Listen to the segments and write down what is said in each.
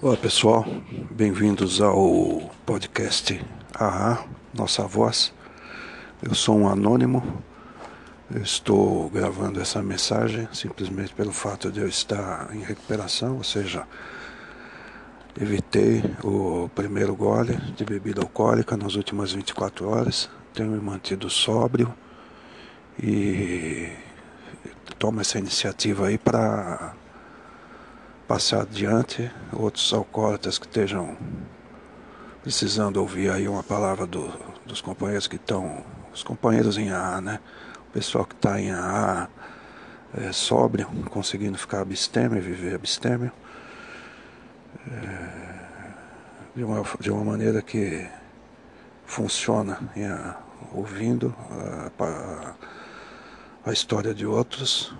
Olá pessoal, bem-vindos ao podcast AA, Nossa Voz. Eu sou um anônimo, estou gravando essa mensagem simplesmente pelo fato de eu estar em recuperação, ou seja, evitei o primeiro gole de bebida alcoólica nas últimas 24 horas, tenho me mantido sóbrio e tomo essa iniciativa aí para passar adiante outros alcoólatras que estejam precisando ouvir aí uma palavra do, dos companheiros que estão, os companheiros em AA, né? O pessoal que está em AA é, sóbrio, conseguindo ficar abstêmio, viver abstêmio, é, de, uma, de uma maneira que funciona, em, ouvindo a, a, a história de outros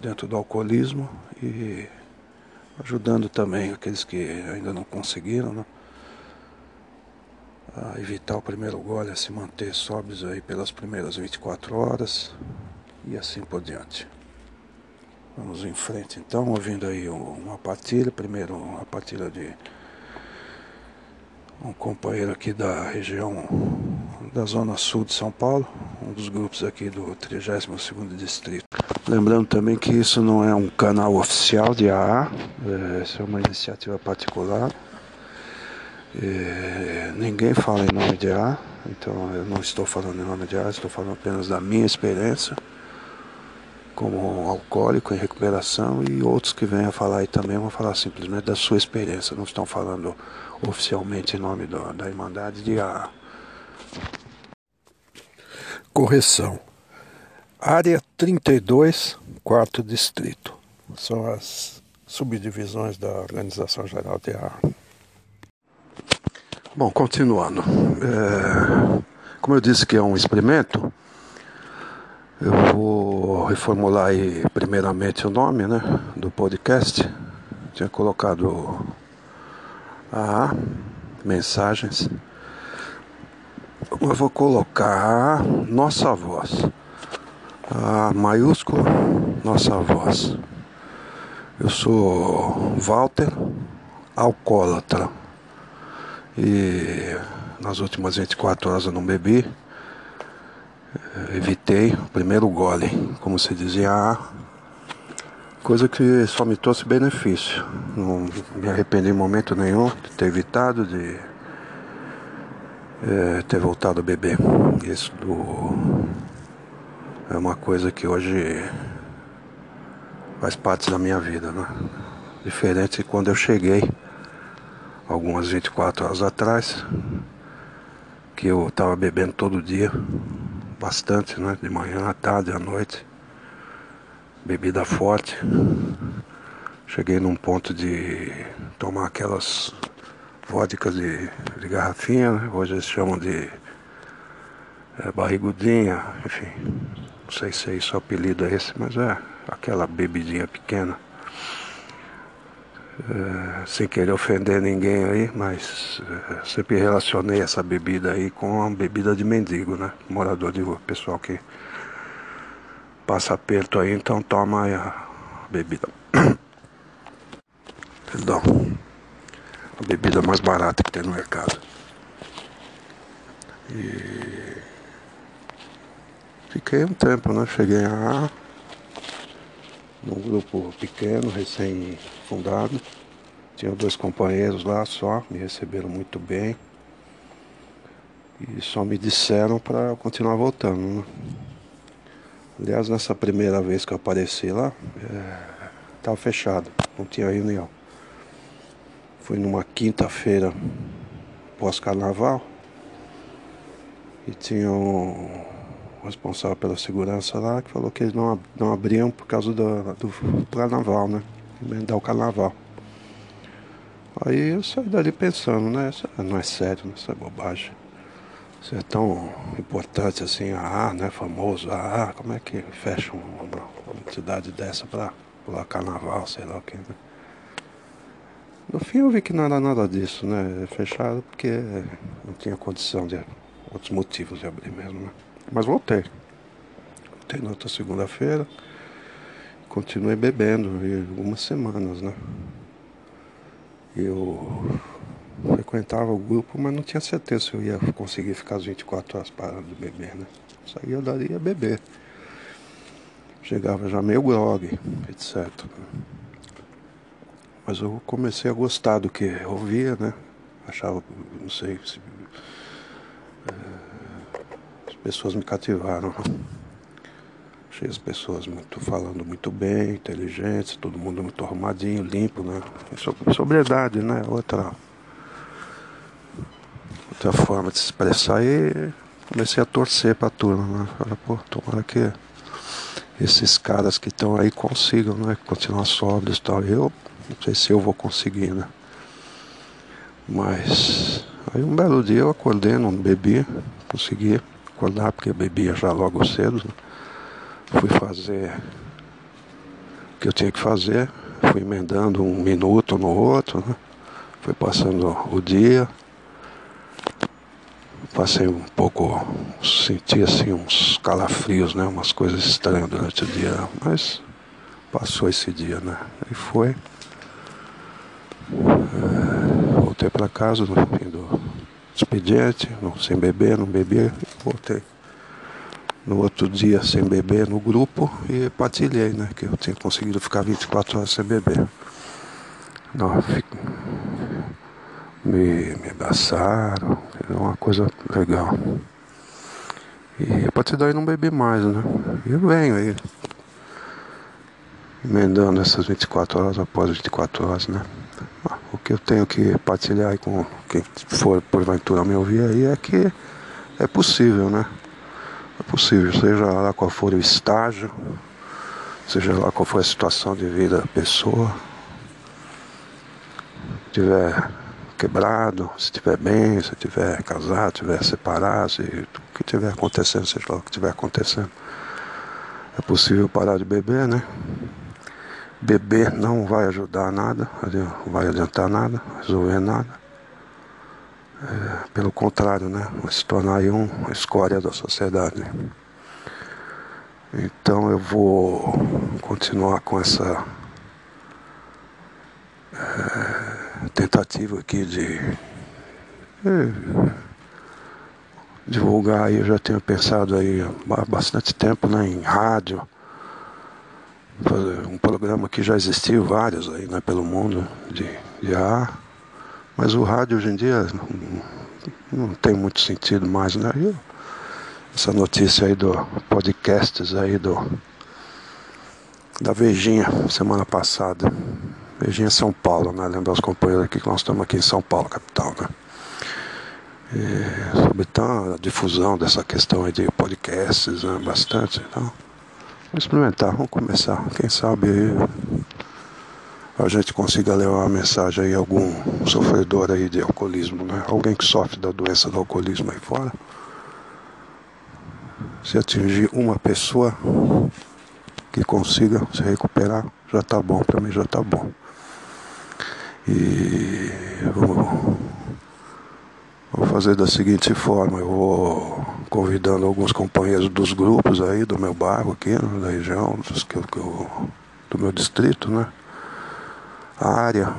dentro do alcoolismo e ajudando também aqueles que ainda não conseguiram, né? a evitar o primeiro gole, a se manter sóbrios aí pelas primeiras 24 horas e assim por diante. Vamos em frente então, ouvindo aí uma partilha, primeiro uma partilha de um companheiro aqui da região da zona sul de São Paulo, um dos grupos aqui do 32º Distrito. Lembrando também que isso não é um canal oficial de AA, é, isso é uma iniciativa particular. É, ninguém fala em nome de AA, então eu não estou falando em nome de AA, estou falando apenas da minha experiência como alcoólico em recuperação e outros que venham a falar aí também vão falar simplesmente da sua experiência, não estão falando oficialmente em nome do, da Irmandade de AA. Correção. Área 32, quarto distrito. São as subdivisões da Organização Geral de Ar. Bom, continuando. É, como eu disse que é um experimento, eu vou reformular aí primeiramente o nome né, do podcast. Tinha colocado a mensagens. Eu vou colocar nossa voz a maiúsculo nossa voz. Eu sou Walter, alcoólatra. E nas últimas 24 horas eu não bebi. Evitei o primeiro gole, como se dizia, coisa que só me trouxe benefício. Não me arrependi em momento nenhum de ter evitado, de é, ter voltado a beber. Isso do é uma coisa que hoje faz parte da minha vida, né? Diferente de quando eu cheguei, algumas 24 horas atrás, que eu estava bebendo todo dia, bastante, né? De manhã, à tarde, à noite, bebida forte. Cheguei num ponto de tomar aquelas vodkas de, de garrafinha, né? hoje eles chamam de é, barrigudinha, enfim, não sei se é isso o apelido é esse, mas é aquela bebidinha pequena. É, sem querer ofender ninguém aí, mas é, sempre relacionei essa bebida aí com a bebida de mendigo, né? Morador de rua, pessoal que passa aperto aí, então toma a bebida. Perdão. A bebida mais barata que tem no mercado. E Fiquei um tempo, né? Cheguei lá num grupo pequeno, recém-fundado. Tinha dois companheiros lá só, me receberam muito bem. E só me disseram para continuar voltando. Né? Aliás, nessa primeira vez que eu apareci lá, estava é, fechado, não tinha reunião. Foi numa quinta-feira pós-carnaval e tinham responsável pela segurança lá, que falou que eles não, não abriam por causa do, do carnaval, né? Emendar o carnaval. Aí eu saí dali pensando, né? Isso não é sério, isso é bobagem. Isso é tão importante assim, ah, né? Famoso, ah, como é que fecha uma, uma entidade dessa pra pular carnaval, sei lá o que, né? No fim eu vi que não era nada disso, né? Fechado porque não tinha condição de outros motivos de abrir mesmo, né? Mas voltei. Voltei na outra segunda-feira. Continuei bebendo, e algumas semanas, né? Eu frequentava o grupo, mas não tinha certeza se eu ia conseguir ficar as 24 horas parado de beber, né? Saía dali ia beber. Chegava já meio grog, etc. Mas eu comecei a gostar do que eu ouvia, né? Achava, não sei se. É, as pessoas me cativaram. Achei as pessoas muito falando muito bem, inteligentes, todo mundo muito arrumadinho, limpo, né? Sobriedade, né? Outra, outra forma de se expressar e comecei a torcer pra turma, né? Falei, pô, tomara que esses caras que estão aí consigam, né? Continuar sóbrios e tal. Eu não sei se eu vou conseguir, né? Mas aí um belo dia eu acordei, não bebi, consegui acordar porque bebia já logo cedo. Né? Fui fazer o que eu tinha que fazer, fui emendando um minuto no outro, né? Fui passando o dia. Passei um pouco, senti assim uns calafrios, né? Umas coisas estranhas durante o dia, mas passou esse dia, né? E foi. É, voltei para casa no fim do expediente, não, sem beber, não bebia, voltei no outro dia sem beber no grupo e partilhei, né? Que eu tinha conseguido ficar 24 horas sem beber. Não. Me, me abraçaram, é uma coisa legal. E a partir daí não bebi mais, né? E eu venho aí, emendando essas 24 horas após 24 horas, né? O que eu tenho que partilhar com quem for porventura me ouvir aí é que é possível, né? É possível, seja lá qual for o estágio, seja lá qual for a situação de vida da pessoa, tiver quebrado, se estiver bem, se estiver casado, se estiver separado, se o que estiver acontecendo, seja lá o que estiver acontecendo. É possível parar de beber, né? Beber não vai ajudar nada, não vai adiantar nada, resolver nada. É, pelo contrário, né? Vai se tornar aí um, uma escória da sociedade. Então eu vou continuar com essa é, tentativa aqui de é, divulgar eu já tenho pensado aí há bastante tempo né, em rádio, um programa que já existiu vários aí né, pelo mundo de, de ar mas o rádio hoje em dia não, tem muito sentido mais, né? E essa notícia aí do podcasts aí do da Vejinha semana passada. Vejinha São Paulo, né? Lembrar os companheiros aqui que nós estamos aqui em São Paulo, capital, né? E, sobre então, a difusão dessa questão aí de podcasts, né? bastante. Então, vamos experimentar, vamos começar. Quem sabe a gente consiga levar uma mensagem aí a algum sofredor aí de alcoolismo, né? Alguém que sofre da doença do alcoolismo aí fora. Se atingir uma pessoa que consiga se recuperar, já tá bom, para mim já tá bom. E vou, vou fazer da seguinte forma, eu vou convidando alguns companheiros dos grupos aí do meu bairro aqui, da região, dos que eu, do meu distrito, né? área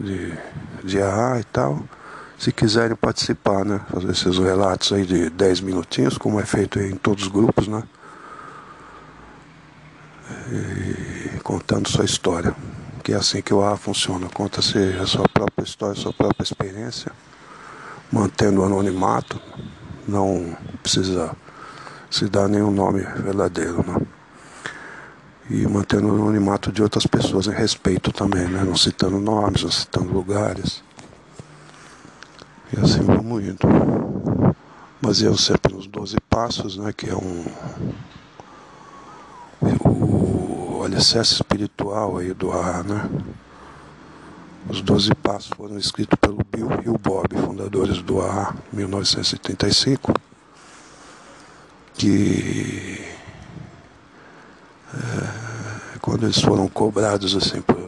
de, de AA e tal, se quiserem participar, né? Fazer esses relatos aí de 10 minutinhos, como é feito em todos os grupos, né? E contando sua história. Que é assim que o AA funciona. Conta-se a sua própria história, sua própria experiência, mantendo o anonimato, não precisa se dar nenhum nome verdadeiro, né? e mantendo o anonimato de outras pessoas em respeito também, né? não citando nomes, não citando lugares. E assim vamos indo. Baseando sempre nos 12 passos, né? que é um o alicerce espiritual aí do ar, né? Os 12 passos foram escritos pelo Bill e o Bob, fundadores do AA, 1975, que é, quando eles foram cobrados assim para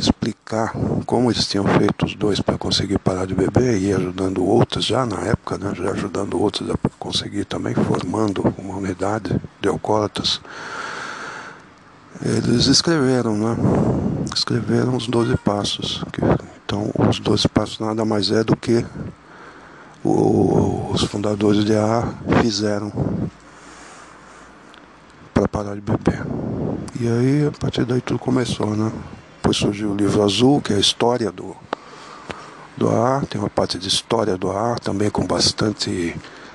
explicar como eles tinham feito os dois para conseguir parar de beber e ajudando outros já na época, né, já ajudando outros a conseguir também, formando uma unidade de alcoólatras. Eles escreveram, né? Escreveram os doze passos. Então, os doze passos nada mais é do que os fundadores de AA fizeram para parar de beber. E aí, a partir daí tudo começou, né? Depois surgiu o livro azul, que é a história do, do AA, tem uma parte de história do AA, também com bastante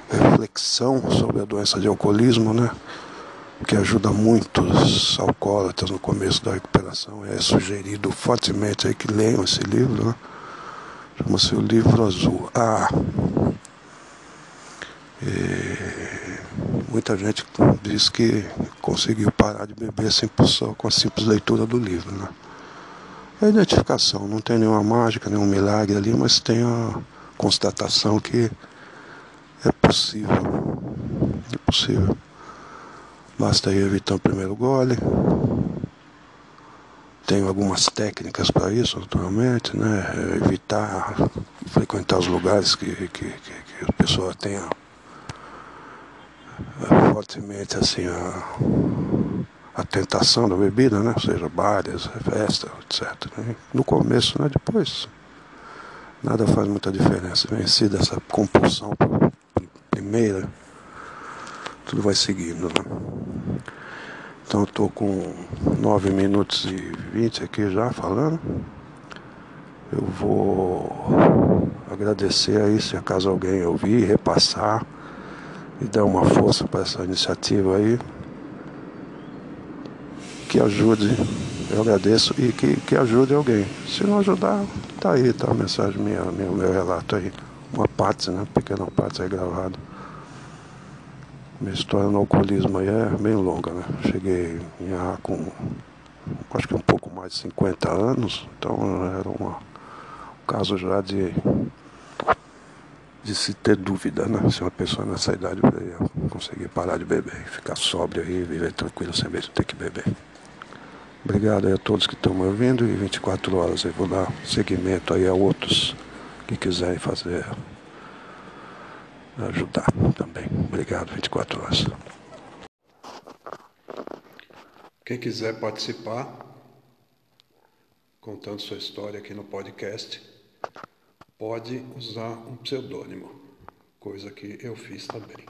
reflexão sobre a doença de alcoolismo, né? Que ajuda muitos alcoólatras no começo da recuperação. É sugerido fortemente aí que leiam esse livro, né? Chama-se o livro azul. Ah, e muita gente diz que conseguiu parar de beber simples, com a simples leitura do livro. Né? É identificação, não tem nenhuma mágica, nenhum milagre ali, mas tem a constatação que é possível. É possível. Basta evitar o primeiro gole. Tenho algumas técnicas para isso, naturalmente, né? Evitar frequentar os lugares que, que, que, que a pessoa tenha fortemente assim a, a tentação da bebida, né? Ou seja, bares, festas, etc. Né? No começo, né? Depois nada faz muita diferença. Vencida essa compulsão primeira, tudo vai seguindo, né? Então estou com 9 minutos e 20 aqui já falando. Eu vou agradecer aí se acaso alguém ouvir, repassar e dar uma força para essa iniciativa aí. Que ajude, eu agradeço e que, que ajude alguém. Se não ajudar, tá aí, tá a mensagem minha, meu, meu relato aí. Uma parte, né? Pequena parte aí gravada. Minha história no alcoolismo aí é bem longa, né? Cheguei em A com acho que um pouco mais de 50 anos, então era uma, um caso já de de se ter dúvida, né? Se uma pessoa nessa idade conseguir parar de beber ficar sóbrio e viver tranquilo sem de ter que beber. Obrigado a todos que estão me ouvindo e 24 horas eu vou dar seguimento aí a outros que quiserem fazer, ajudar também. Obrigado, 24 horas. Quem quiser participar, contando sua história aqui no podcast, pode usar um pseudônimo, coisa que eu fiz também.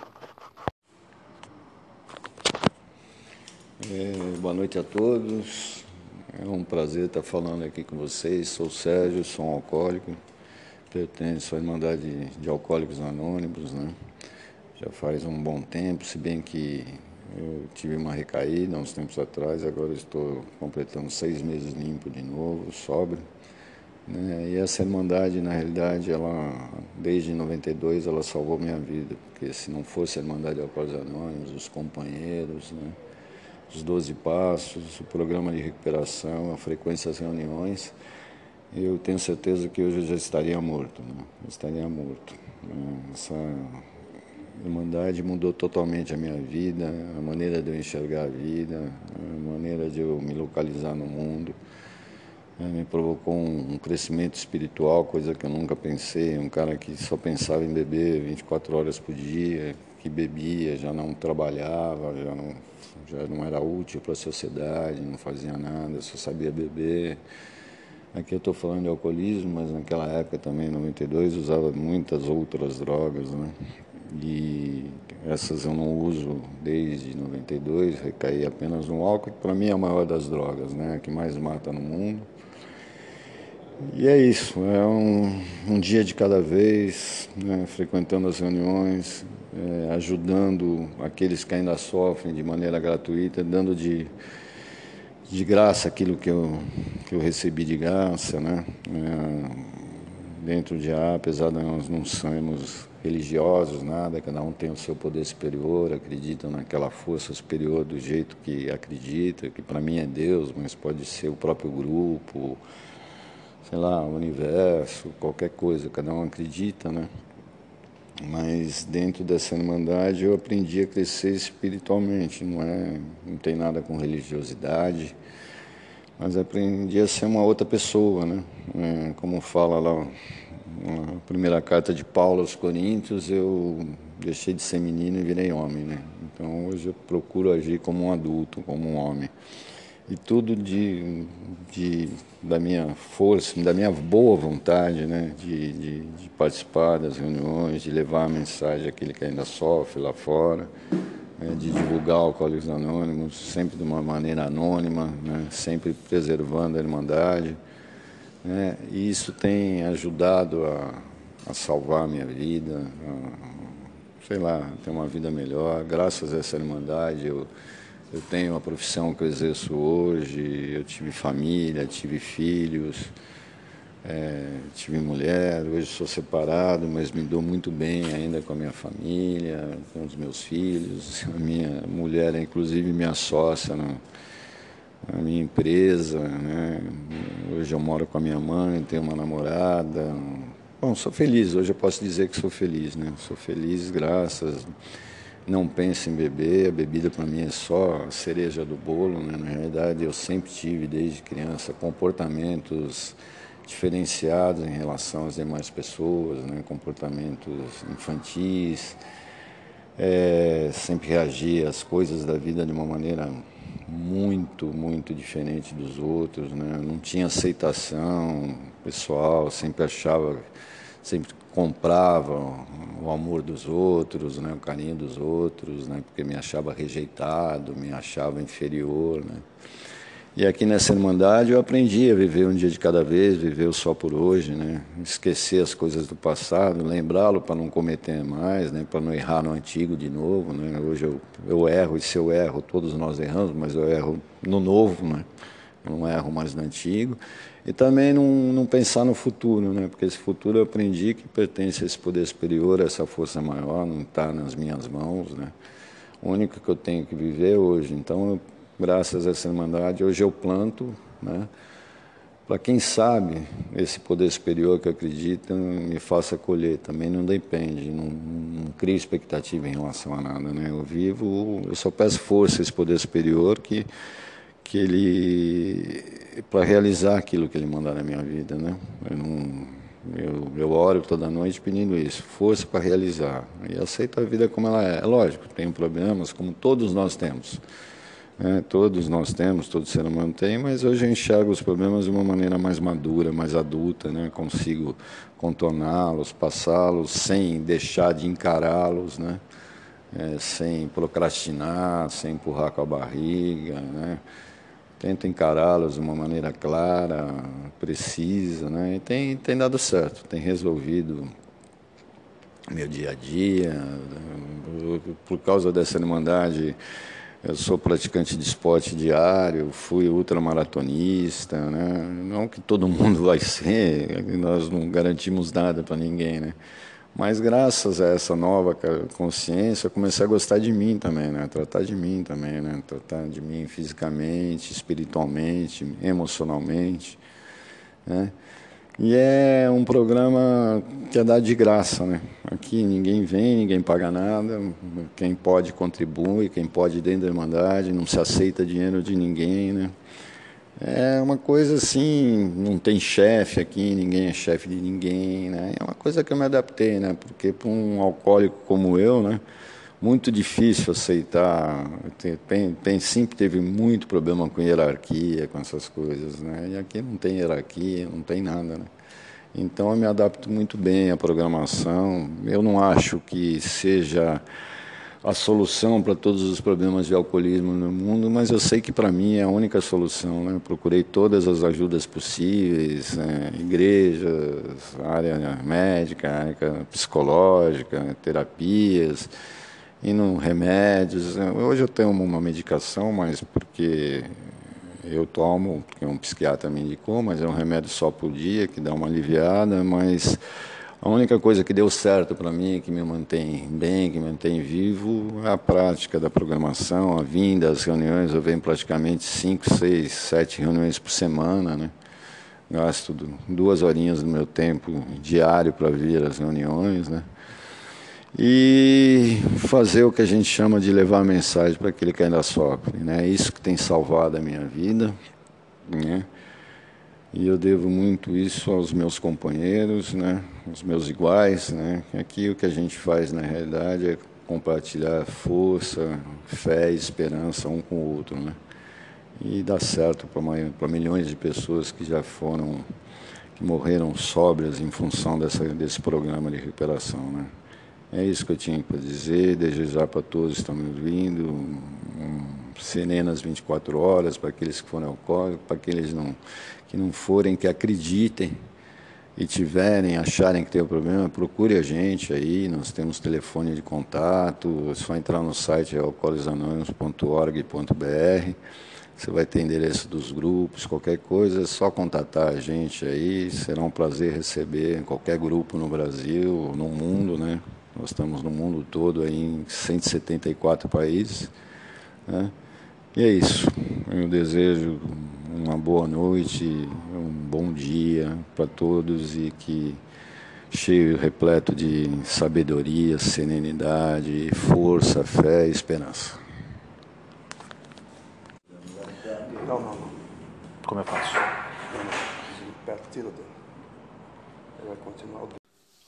É, boa noite a todos. É um prazer estar falando aqui com vocês. Sou Sérgio, sou um alcoólico, pertenço à Irmandade de Alcoólicos Anônimos, né? Já faz um bom tempo, se bem que eu tive uma recaída uns tempos atrás, agora estou completando seis meses limpo de novo, sóbrio. Né? E essa Irmandade, na realidade, ela, desde 92, ela salvou minha vida, porque se não fosse a Irmandade Alcoólicos Anônimos, os companheiros, né? Os 12 passos, o programa de recuperação, a frequência das reuniões, eu tenho certeza que hoje eu já estaria morto, né? Estaria morto. Né? Essa Irmandade mudou totalmente a minha vida, a maneira de eu enxergar a vida, a maneira de eu me localizar no mundo. É, me provocou um, crescimento espiritual, coisa que eu nunca pensei. Um cara que só pensava em beber 24 horas por dia, que bebia, já não trabalhava, já não, já não era útil para a sociedade, não fazia nada, só sabia beber. Aqui eu estou falando de alcoolismo, mas naquela época também, em 92, usava muitas outras drogas, né? E essas eu não uso desde 92, recaí apenas no álcool, que para mim é a maior das drogas, né? A que mais mata no mundo. E é isso, é um, um dia de cada vez, né, frequentando as reuniões, é, ajudando aqueles que ainda sofrem de maneira gratuita, dando de, de graça aquilo que eu, que eu recebi de graça, né? É, dentro de A, apesar de nós não sermos religiosos, nada, cada um tem o seu poder superior, acredita naquela força superior do jeito que acredita, que para mim é Deus, mas pode ser o próprio grupo, sei lá, o universo, qualquer coisa, cada um acredita, né? Mas dentro dessa irmandade eu aprendi a crescer espiritualmente, não é, não tem nada com religiosidade, mas aprendi a ser uma outra pessoa, né? É, como fala lá na primeira carta de Paulo aos Coríntios, eu deixei de ser menino e virei homem, né? Então hoje eu procuro agir como um adulto, como um homem. E tudo de, de, da minha força, da minha boa vontade, né, de, de, de, participar das reuniões, de levar a mensagem àquele que ainda sofre lá fora, né, de divulgar Alcoólicos Anônimos, sempre de uma maneira anônima, né, sempre preservando a Irmandade. Né, e isso tem ajudado a, a salvar a minha vida, a, sei lá, ter uma vida melhor. Graças a essa Irmandade, eu eu tenho a profissão que eu exerço hoje, eu tive família, tive filhos, é, tive mulher, hoje sou separado, mas me dou muito bem ainda com a minha família, com os meus filhos. A minha mulher é inclusive minha sócia na, minha empresa. Né? Hoje eu moro com a minha mãe, tenho uma namorada. Bom, sou feliz, hoje eu posso dizer que sou feliz, né? Sou feliz graças não penso em beber, a bebida para mim é só cereja do bolo. Né? Na realidade, eu sempre tive, desde criança, comportamentos diferenciados em relação às demais pessoas, né? comportamentos infantis, é, sempre reagia às coisas da vida de uma maneira muito, muito diferente dos outros. Né? Não tinha aceitação pessoal, sempre achava, sempre comprava o amor dos outros, né, o carinho dos outros, né, porque me achava rejeitado, me achava inferior, né. E aqui nessa Irmandade eu aprendi a viver um dia de cada vez, viver o só por hoje, né? esquecer as coisas do passado, lembrá-lo para não cometer mais, né? para não errar no antigo de novo. Né? Hoje eu, eu erro, e se eu erro, todos nós erramos, mas eu erro no novo, né? eu não erro mais no antigo. E também não, não pensar no futuro, né? porque esse futuro eu aprendi que pertence a esse poder superior, a essa força maior, não está nas minhas mãos. Né? O único que eu tenho que viver hoje. Então, eu, graças a essa Irmandade, hoje eu planto. Né? Para quem sabe, esse poder superior que acredita me faça colher. Também não depende, não, não crio expectativa em relação a nada. Né? Eu vivo, eu só peço força a esse poder superior que que ele para realizar aquilo que ele mandar na minha vida, né? Eu, não, eu, eu oro toda noite pedindo isso, força para realizar e aceito a vida como ela é. É lógico, tem problemas como todos nós temos, né? Todos nós temos, todo ser humano tem, mas hoje eu enxergo os problemas de uma maneira mais madura, mais adulta, né? Consigo contorná-los, passá-los sem deixar de encará-los, né? É, sem procrastinar, sem empurrar com a barriga, né? Tento encará-los de uma maneira clara, precisa, né? E tem, tem dado certo, tem resolvido meu dia a dia. Por causa dessa irmandade, eu sou praticante de esporte diário, fui ultramaratonista, né? Não que todo mundo vai ser, nós não garantimos nada para ninguém, né? Mas graças a essa nova consciência, eu comecei a gostar de mim também, né? Tratar de mim também, né? Tratar de mim fisicamente, espiritualmente, emocionalmente, né? E é um programa que é dado de graça, né? Aqui ninguém vem, ninguém paga nada, quem pode contribui, quem pode dentro da Irmandade, não se aceita dinheiro de ninguém, né? É uma coisa assim, não tem chefe aqui, ninguém é chefe de ninguém, né? É uma coisa que eu me adaptei, né? Porque para um alcoólico como eu, né? Muito difícil aceitar. Tem, tem, sempre teve muito problema com hierarquia, com essas coisas, né? E aqui não tem hierarquia, não tem nada, né? Então eu me adapto muito bem à programação. Eu não acho que seja a solução para todos os problemas de alcoolismo no mundo, mas eu sei que para mim é a única solução. Né? procurei todas as ajudas possíveis, né? igrejas, área médica, área psicológica, terapias, indo remédios. Hoje eu tenho uma medicação, mas porque eu tomo, porque um psiquiatra me indicou, mas é um remédio só por dia que dá uma aliviada, mas a única coisa que deu certo para mim, que me mantém bem, que me mantém vivo, é a prática da programação, a vinda, as reuniões. Eu venho praticamente cinco, seis, sete reuniões por semana, né? Gasto duas horinhas do meu tempo diário para vir às reuniões, né? E fazer o que a gente chama de levar a mensagem para aquele que ainda sofre, né? É isso que tem salvado a minha vida, né? E eu devo muito isso aos meus companheiros, né? Os meus iguais, né? Aqui o que a gente faz na realidade é compartilhar força, fé e esperança um com o outro, né? e dá certo para milhões de pessoas que já foram, que morreram sóbrias em função dessa, desse programa de recuperação. Né? É isso que eu tinha para dizer, desejar para todos que estão me ouvindo, um, serenas 24 horas para aqueles que forem alcoólicos, para aqueles não, que não forem, que acreditem e tiverem, acharem que tem um problema, procure a gente aí, nós temos telefone de contato, é só entrar no site alcoolisanônimos.org.br, você vai ter endereço dos grupos, qualquer coisa, é só contatar a gente aí, será um prazer receber qualquer grupo no Brasil, no mundo, né? Nós estamos no mundo todo aí em 174 países, né? E é isso. Eu desejo uma boa noite, bom dia para todos e que cheio, repleto de sabedoria, serenidade, força, fé e esperança. Não, não, não. Como eu faço? Tira dele. Ele vai continuar o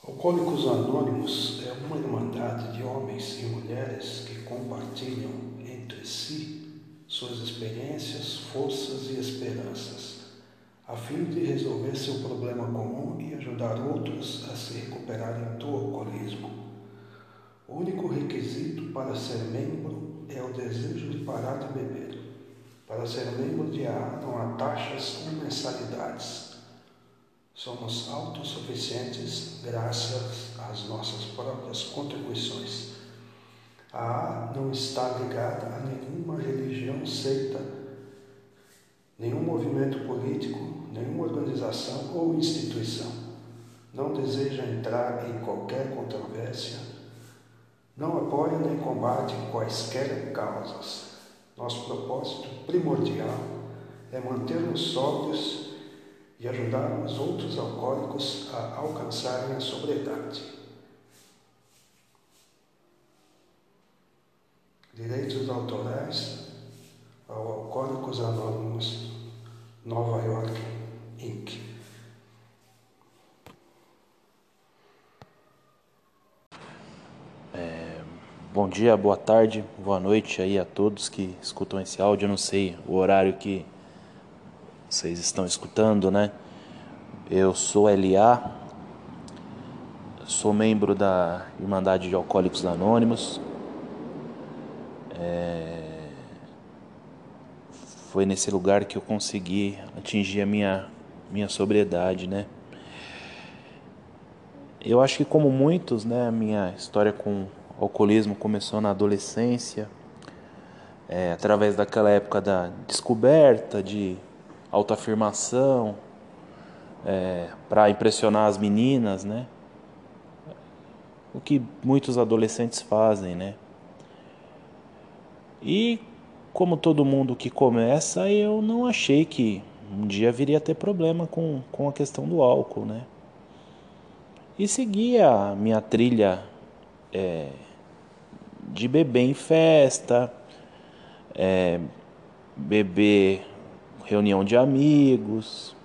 Alcoólicos Anônimos é uma irmandade de homens e mulheres que compartilham entre si suas experiências, forças e esperanças, a fim de resolver seu problema comum e ajudar outros a se recuperarem do alcoolismo. O único requisito para ser membro é o desejo de parar de beber. Para ser membro de AA não há taxas ou mensalidades. Somos autossuficientes graças às nossas próprias contribuições. A A não está ligada a nenhuma religião, seita, nenhum movimento político, nenhuma organização ou instituição. Não deseja entrar em qualquer controvérsia, não apoia nem combate quaisquer causas. Nosso propósito primordial é manter-nos sóbrios e ajudar os outros alcoólicos a alcançarem a sobriedade. Direitos autorais ao Alcoólicos Anônimos, Nova York, Inc. É, bom dia, boa tarde, boa noite aí a todos que escutam esse áudio. Eu não sei o horário que vocês estão escutando, né? Eu sou LA, sou membro da Irmandade de Alcoólicos Anônimos. É... Foi nesse lugar que eu consegui atingir a minha, minha sobriedade, né? Eu acho que como muitos, né, a minha história com alcoolismo começou na adolescência, é, através daquela época da descoberta de autoafirmação, é, para impressionar as meninas, né? O que muitos adolescentes fazem, né? E como todo mundo que começa, eu não achei que um dia viria a ter problema com, com a questão do álcool, né? E segui a minha trilha é, de beber em festa, é, beber reunião de amigos.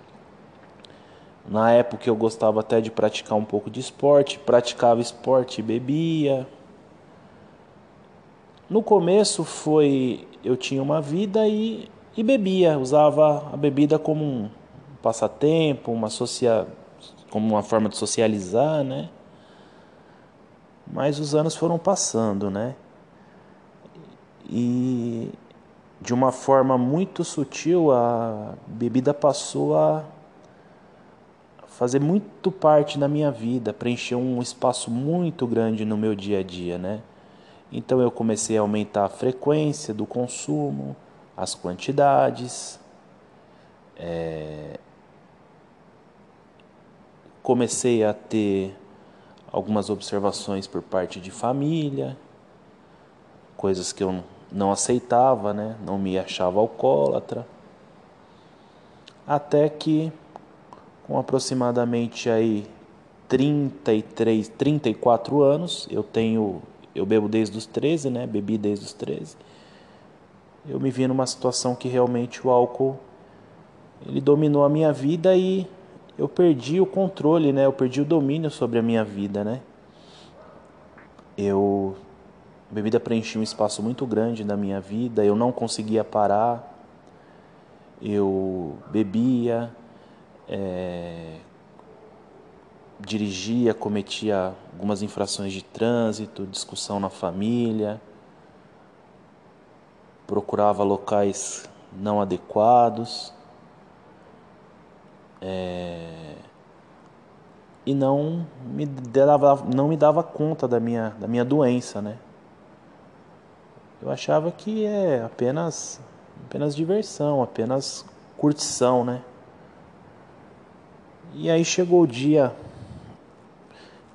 Na época eu gostava até de praticar um pouco de esporte, praticava esporte e bebia. No começo foi eu tinha uma vida e, e bebia, usava a bebida como um passatempo, uma socia, como uma forma de socializar, né? Mas os anos foram passando, né? E de uma forma muito sutil a bebida passou a fazer muito parte da minha vida, preencher um espaço muito grande no meu dia a dia, né? Então eu comecei a aumentar a frequência do consumo, as quantidades, é... comecei a ter algumas observações por parte de família, coisas que eu não aceitava, né? não me achava alcoólatra, até que com aproximadamente aí 33, 34 anos, eu tenho eu bebo desde os 13, né? Bebi desde os 13. Eu me vi numa situação que realmente o álcool ele dominou a minha vida e eu perdi o controle, né? Eu perdi o domínio sobre a minha vida, né? Eu a bebida preenchia um espaço muito grande na minha vida, eu não conseguia parar. eu bebia, é, dirigia, cometia algumas infrações de trânsito, discussão na família, procurava locais não adequados é, e não me dava, não me dava conta da minha, da minha doença, né? Eu achava que é apenas, apenas diversão, apenas curtição, né? E aí chegou o dia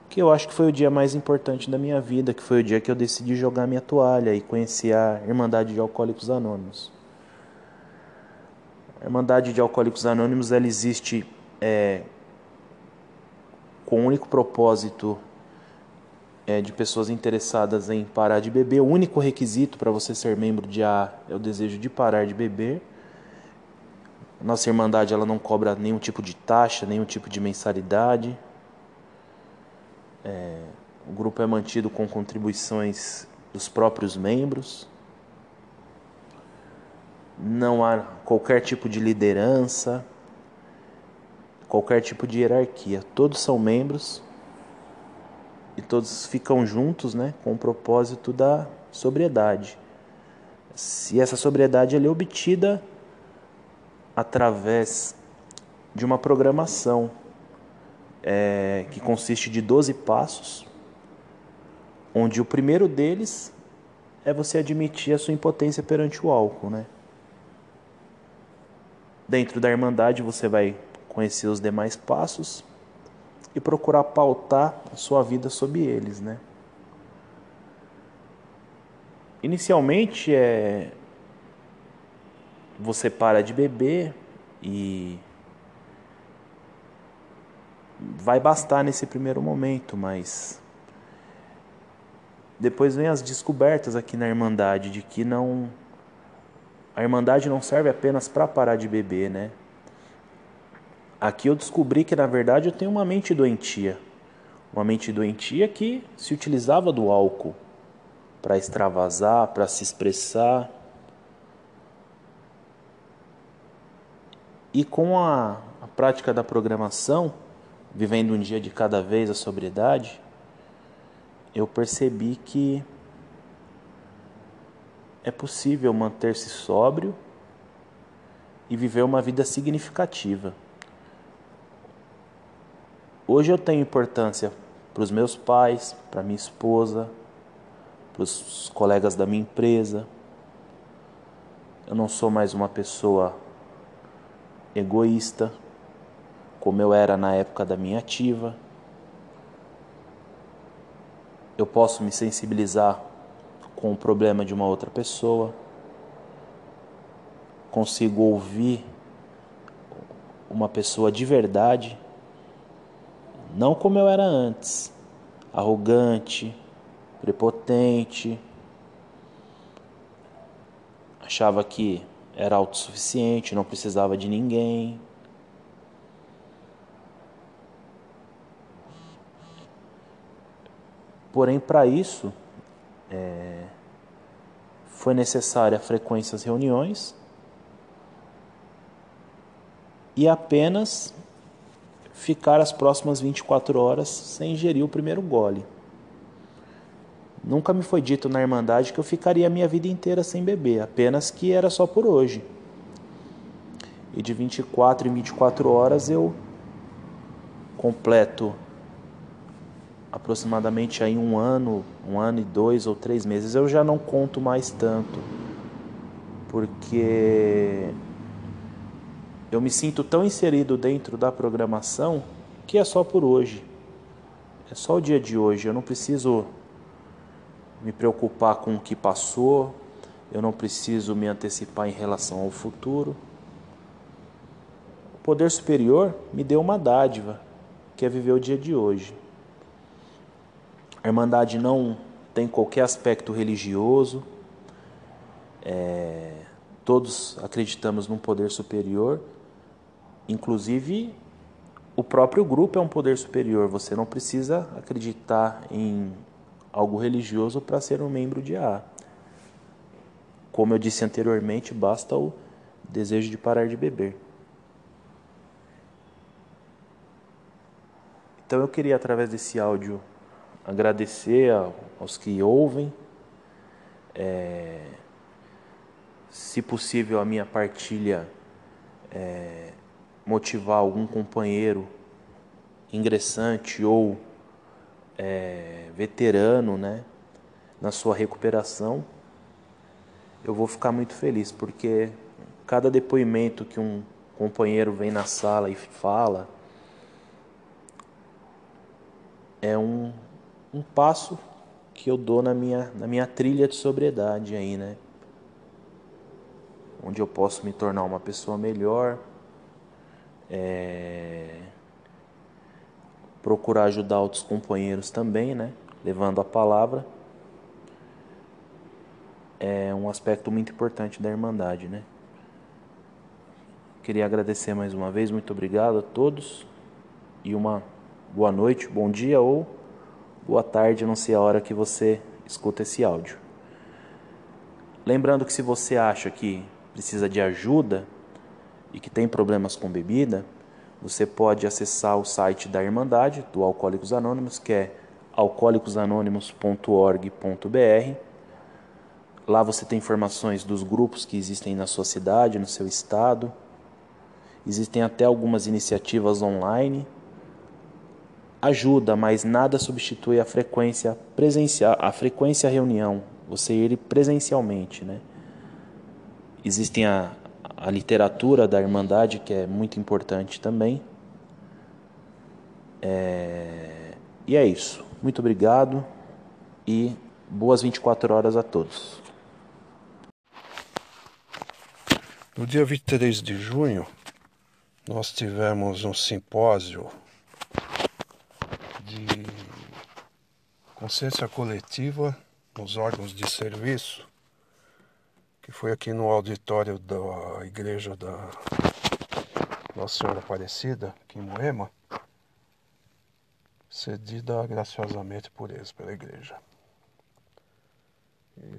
que eu acho que foi o dia mais importante da minha vida, que foi o dia que eu decidi jogar minha toalha e conhecer a Irmandade de Alcoólicos Anônimos. A Irmandade de Alcoólicos Anônimos ela existe é, com o único propósito é, de pessoas interessadas em parar de beber. O único requisito para você ser membro de A é o desejo de parar de beber. Nossa Irmandade ela não cobra nenhum tipo de taxa, nenhum tipo de mensalidade. É, o grupo é mantido com contribuições dos próprios membros. Não há qualquer tipo de liderança, qualquer tipo de hierarquia. Todos são membros e todos ficam juntos, né, com o propósito da sobriedade. Se essa sobriedade é obtida através de uma programação é, que consiste de 12 passos, onde o primeiro deles é você admitir a sua impotência perante o álcool, né? Dentro da Irmandade você vai conhecer os demais passos e procurar pautar a sua vida sob eles, né? Inicialmente é você para de beber e vai bastar nesse primeiro momento, mas depois vem as descobertas aqui na Irmandade de que não a Irmandade não serve apenas para parar de beber, né? Aqui eu descobri que na verdade eu tenho uma mente doentia. Uma mente doentia que se utilizava do álcool para extravasar, para se expressar. E com a, a prática da programação, vivendo um dia de cada vez a sobriedade, eu percebi que é possível manter-se sóbrio e viver uma vida significativa. Hoje eu tenho importância para os meus pais, para minha esposa, para os colegas da minha empresa. Eu não sou mais uma pessoa egoísta como eu era na época da minha ativa. Eu posso me sensibilizar com o problema de uma outra pessoa. Consigo ouvir uma pessoa de verdade, não como eu era antes, arrogante, prepotente, achava que era autossuficiente, não precisava de ninguém. Porém, para isso, é, foi necessária frequência às reuniões e apenas ficar as próximas 24 horas sem ingerir o primeiro gole. Nunca me foi dito na Irmandade que eu ficaria a minha vida inteira sem beber, apenas que era só por hoje. E de 24 em 24 horas eu completo aproximadamente aí um ano, um ano e dois ou três meses, eu já não conto mais tanto, porque eu me sinto tão inserido dentro da programação que é só por hoje, é só o dia de hoje. Eu não preciso me preocupar com o que passou, eu não preciso me antecipar em relação ao futuro. O poder superior me deu uma dádiva, que é viver o dia de hoje. A Irmandade não tem qualquer aspecto religioso, é, todos acreditamos num poder superior, inclusive o próprio grupo é um poder superior, você não precisa acreditar em algo religioso para ser um membro de A. Como eu disse anteriormente, basta o desejo de parar de beber. Então eu queria, através desse áudio, agradecer aos que ouvem, é, se possível, a minha partilha é, motivar algum companheiro ingressante ou é, veterano, né, na sua recuperação, eu vou ficar muito feliz, porque cada depoimento que um companheiro vem na sala e fala é um, um passo que eu dou na minha, na minha trilha de sobriedade aí, né? Onde eu posso me tornar uma pessoa melhor, é... procurar ajudar outros companheiros também, né? Levando a palavra. É um aspecto muito importante da Irmandade, né? Queria agradecer mais uma vez, muito obrigado a todos e uma boa noite, bom dia ou boa tarde, não sei a hora que você escuta esse áudio. Lembrando que se você acha que precisa de ajuda e que tem problemas com bebida, você pode acessar o site da Irmandade do Alcoólicos Anônimos, que é alcoólicosanônimos.org.br. Lá você tem informações dos grupos que existem na sua cidade, no seu estado. Existem até algumas iniciativas online ajuda, mas nada substitui a frequência presencial, a frequência reunião, você ir presencialmente, né? Existem a, a literatura da Irmandade, que é muito importante também. É... E é isso. Muito obrigado e boas 24 horas a todos. No dia 23 de junho, nós tivemos um simpósio de consciência coletiva nos órgãos de serviço, que foi aqui no auditório da igreja da Nossa Senhora Aparecida, aqui em Moema, cedida graciosamente por eles, pela igreja.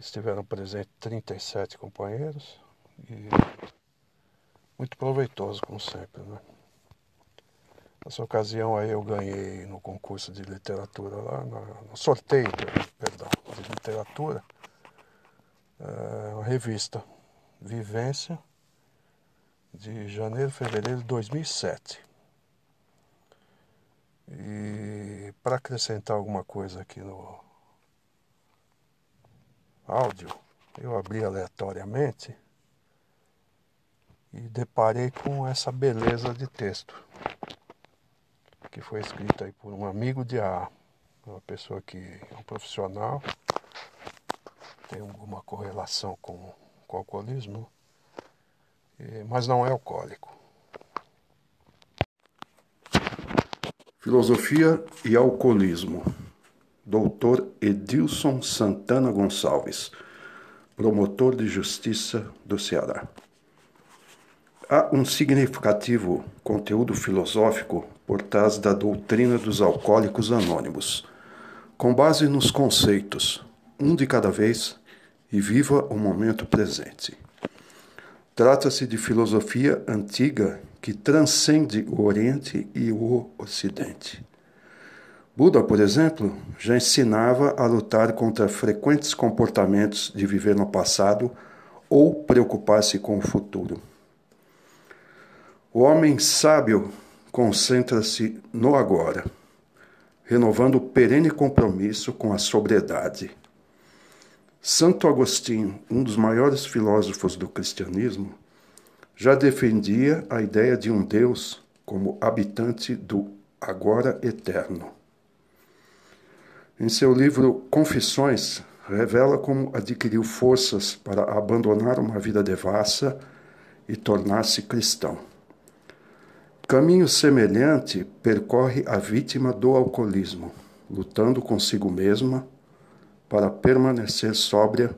Estiveram presentes 37 companheiros e muito proveitoso, como sempre, né? Nessa ocasião aí eu ganhei no concurso de literatura lá, no sorteio, perdão, de literatura, é, uma revista Vivência de janeiro, fevereiro de 2007. E para acrescentar alguma coisa aqui no áudio, eu abri aleatoriamente e deparei com essa beleza de texto que foi escrito aí por um amigo de A, uma pessoa que é um profissional, tem alguma correlação com, com o alcoolismo, mas não é alcoólico. Filosofia e alcoolismo. Doutor Edilson Santana Gonçalves, promotor de justiça do Ceará. Há um significativo conteúdo filosófico por trás da doutrina dos alcoólicos anônimos, com base nos conceitos um de cada vez e viva o momento presente. Trata-se de filosofia antiga que transcende o Oriente e o Ocidente. Buda, por exemplo, já ensinava a lutar contra frequentes comportamentos de viver no passado ou preocupar-se com o futuro. O homem sábio concentra-se no agora, renovando o perene compromisso com a sobriedade. Santo Agostinho, um dos maiores filósofos do cristianismo, já defendia a ideia de um Deus como habitante do agora eterno. Em seu livro Confissões, revela como adquiriu forças para abandonar uma vida devassa e tornar-se cristão. Caminho semelhante percorre a vítima do alcoolismo, lutando consigo mesma para permanecer sóbria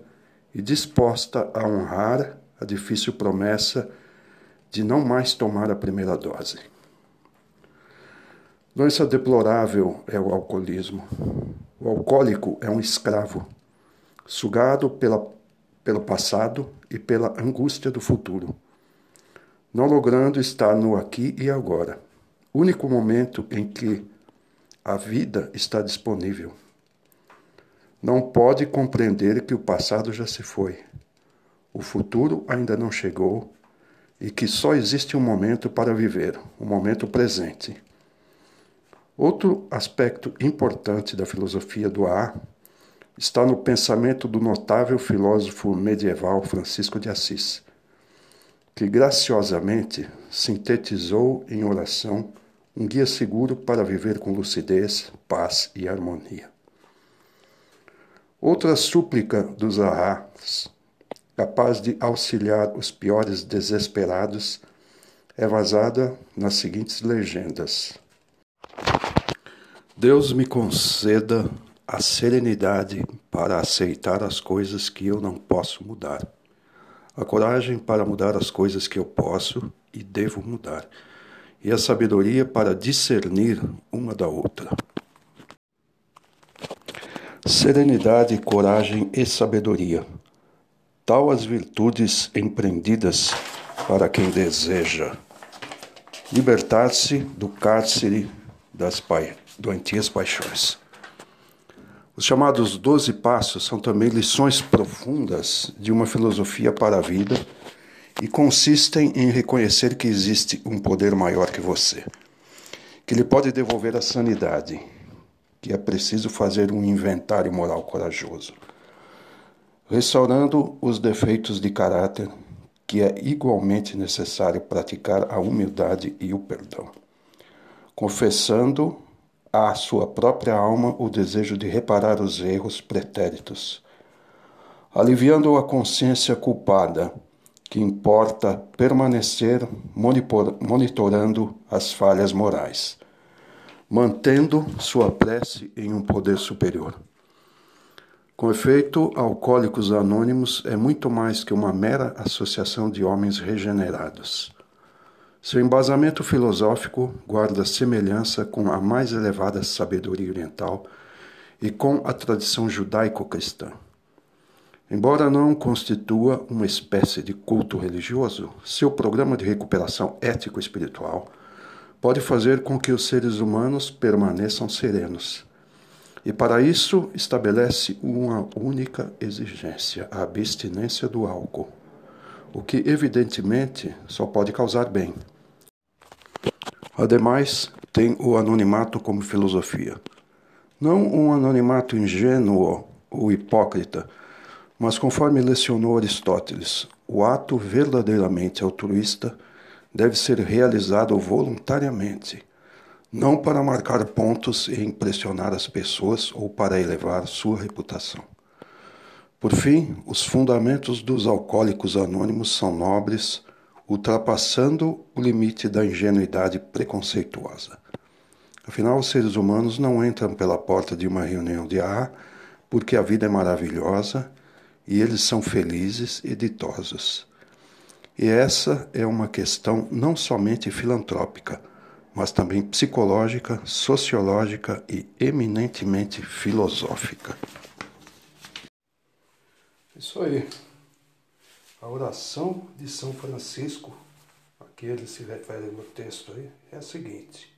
e disposta a honrar a difícil promessa de não mais tomar a primeira dose. Doença deplorável é o alcoolismo. O alcoólico é um escravo, sugado pela, pelo passado e pela angústia do futuro não logrando estar no aqui e agora, único momento em que a vida está disponível. Não pode compreender que o passado já se foi, o futuro ainda não chegou e que só existe um momento para viver, o um momento presente. Outro aspecto importante da filosofia do A está no pensamento do notável filósofo medieval Francisco de Assis, que graciosamente sintetizou em oração um guia seguro para viver com lucidez, paz e harmonia. Outra súplica dos Ahás, capaz de auxiliar os piores desesperados, é vazada nas seguintes legendas. Deus me conceda a serenidade para aceitar as coisas que eu não posso mudar, a coragem para mudar as coisas que eu posso e devo mudar, e a sabedoria para discernir uma da outra. Serenidade, coragem e sabedoria. Tal as virtudes empreendidas para quem deseja libertar-se do cárcere das doentias paixões. Os chamados Doze Passos são também lições profundas de uma filosofia para a vida e consistem em reconhecer que existe um poder maior que você, que lhe pode devolver a sanidade, que é preciso fazer um inventário moral corajoso, restaurando os defeitos de caráter, que é igualmente necessário praticar a humildade e o perdão, confessando à sua própria alma o desejo de reparar os erros pretéritos, aliviando a consciência culpada, que importa permanecer monitorando as falhas morais, mantendo sua prece em um poder superior. Com efeito, Alcoólicos Anônimos é muito mais que uma mera associação de homens regenerados seu embasamento filosófico guarda semelhança com a mais elevada sabedoria oriental e com a tradição judaico-cristã. Embora não constitua uma espécie de culto religioso, seu programa de recuperação ético-espiritual pode fazer com que os seres humanos permaneçam serenos. E para isso estabelece uma única exigência: a abstinência do álcool o que evidentemente só pode causar bem. Ademais, tem o anonimato como filosofia. Não um anonimato ingênuo ou hipócrita, mas conforme lecionou Aristóteles, o ato verdadeiramente altruísta deve ser realizado voluntariamente, não para marcar pontos e impressionar as pessoas ou para elevar sua reputação. Por fim, os fundamentos dos alcoólicos anônimos são nobres, ultrapassando o limite da ingenuidade preconceituosa. Afinal, os seres humanos não entram pela porta de uma reunião de AA porque a vida é maravilhosa e eles são felizes e ditosos. E essa é uma questão não somente filantrópica, mas também psicológica, sociológica e eminentemente filosófica. Isso aí. A oração de São Francisco, a que ele se refere no texto aí, é a seguinte: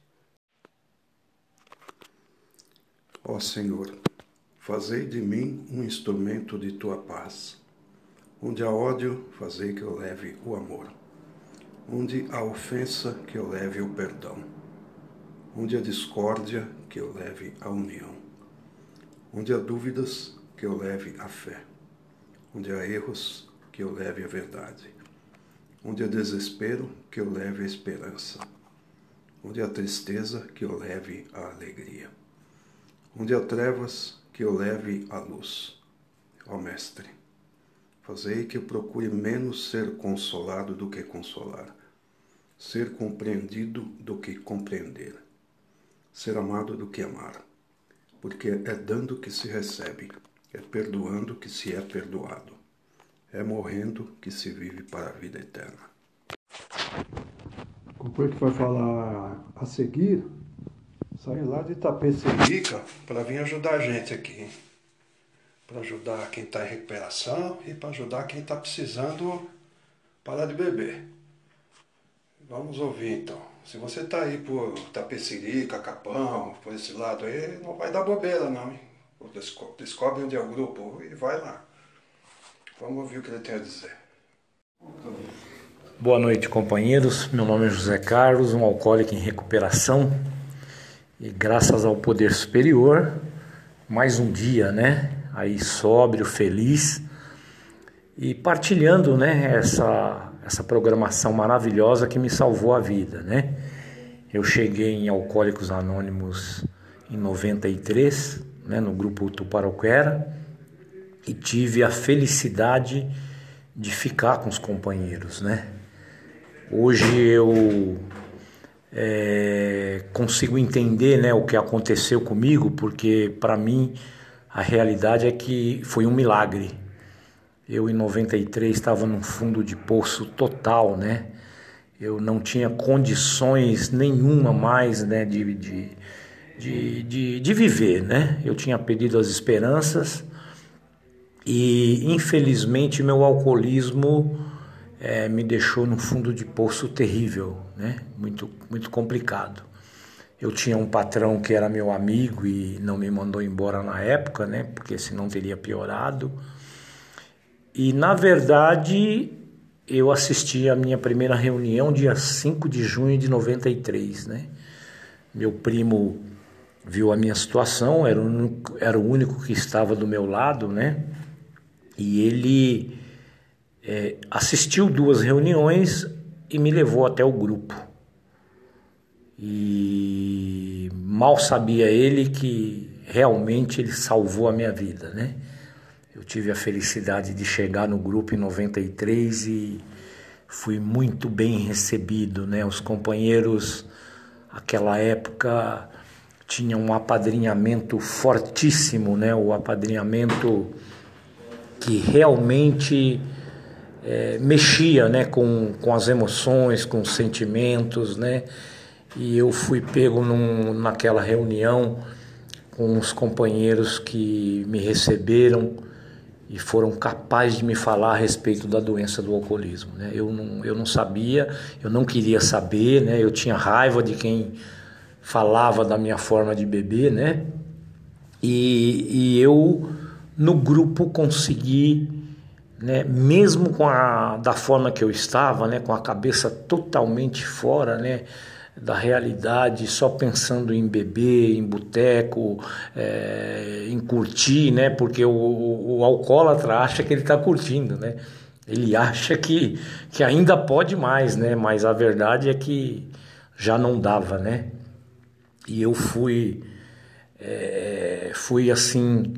Ó Senhor, fazei de mim um instrumento de tua paz. Onde há ódio, fazei que eu leve o amor. Onde há ofensa, que eu leve o perdão. Onde há discórdia, que eu leve a união. Onde há dúvidas, que eu leve a fé Onde há erros, que eu leve a verdade. Onde há desespero, que eu leve a esperança. Onde há tristeza, que eu leve a alegria. Onde há trevas, que eu leve a luz. Ó Mestre, fazei que eu procure menos ser consolado do que consolar, ser compreendido do que compreender, ser amado do que amar, porque é dando que se recebe é perdoando que se é perdoado. É morrendo que se vive para a vida eterna. O que vai falar a seguir, sai lá de Itapecerica para vir ajudar a gente aqui. Para ajudar quem está em recuperação e para ajudar quem está precisando parar de beber. Vamos ouvir então. Se você tá aí por Tapecerica, Capão, por esse lado aí, não vai dar bobeira não, hein? Descobre onde é o grupo e vai lá. Vamos ouvir o que ele tem a dizer. Boa noite, companheiros. Meu nome é José Carlos, um alcoólico em recuperação. E graças ao poder superior, mais um dia, né? Aí sóbrio, feliz e partilhando, né, essa essa programação maravilhosa que me salvou a vida, né? Eu cheguei em Alcoólicos Anônimos em 93, né, no grupo Tuparoquera, e tive a felicidade de ficar com os companheiros, né? Hoje eu é, consigo entender né, o que aconteceu comigo, porque para mim a realidade é que foi um milagre. Eu em 93 estava num fundo de poço total, né? Eu não tinha condições nenhuma mais né, de, de, de, de, de viver, né? Eu tinha perdido as esperanças e infelizmente meu alcoolismo é, me deixou num fundo de poço terrível, né? Muito, muito complicado. Eu tinha um patrão que era meu amigo e não me mandou embora na época, né? Porque senão teria piorado. E na verdade eu assisti a minha primeira reunião dia 5 de junho de 93, né? Meu primo viu a minha situação, era o único, era o único que estava do meu lado, né? E ele é, assistiu duas reuniões e me levou até o grupo. E mal sabia ele que realmente ele salvou a minha vida, né? Eu tive a felicidade de chegar no grupo em 93 e fui muito bem recebido, né? Os companheiros, aquela época, tinham um apadrinhamento fortíssimo, né? O apadrinhamento que realmente é, mexia né, com, com as emoções, com os sentimentos, né? E eu fui pego num, naquela reunião com os companheiros que me receberam e foram capazes de me falar a respeito da doença do alcoolismo. Né? Eu, não, eu não sabia, eu não queria saber, né? eu tinha raiva de quem falava da minha forma de beber, né? E, e eu, no grupo, consegui né, mesmo com a da forma que eu estava, né, com a cabeça totalmente fora, né, da realidade, só pensando em beber, em boteco, é, em curtir, né, porque o, o, o alcoólatra acha que ele está curtindo, né, ele acha que, que ainda pode mais, né, mas a verdade é que já não dava, né, e eu fui, é, fui assim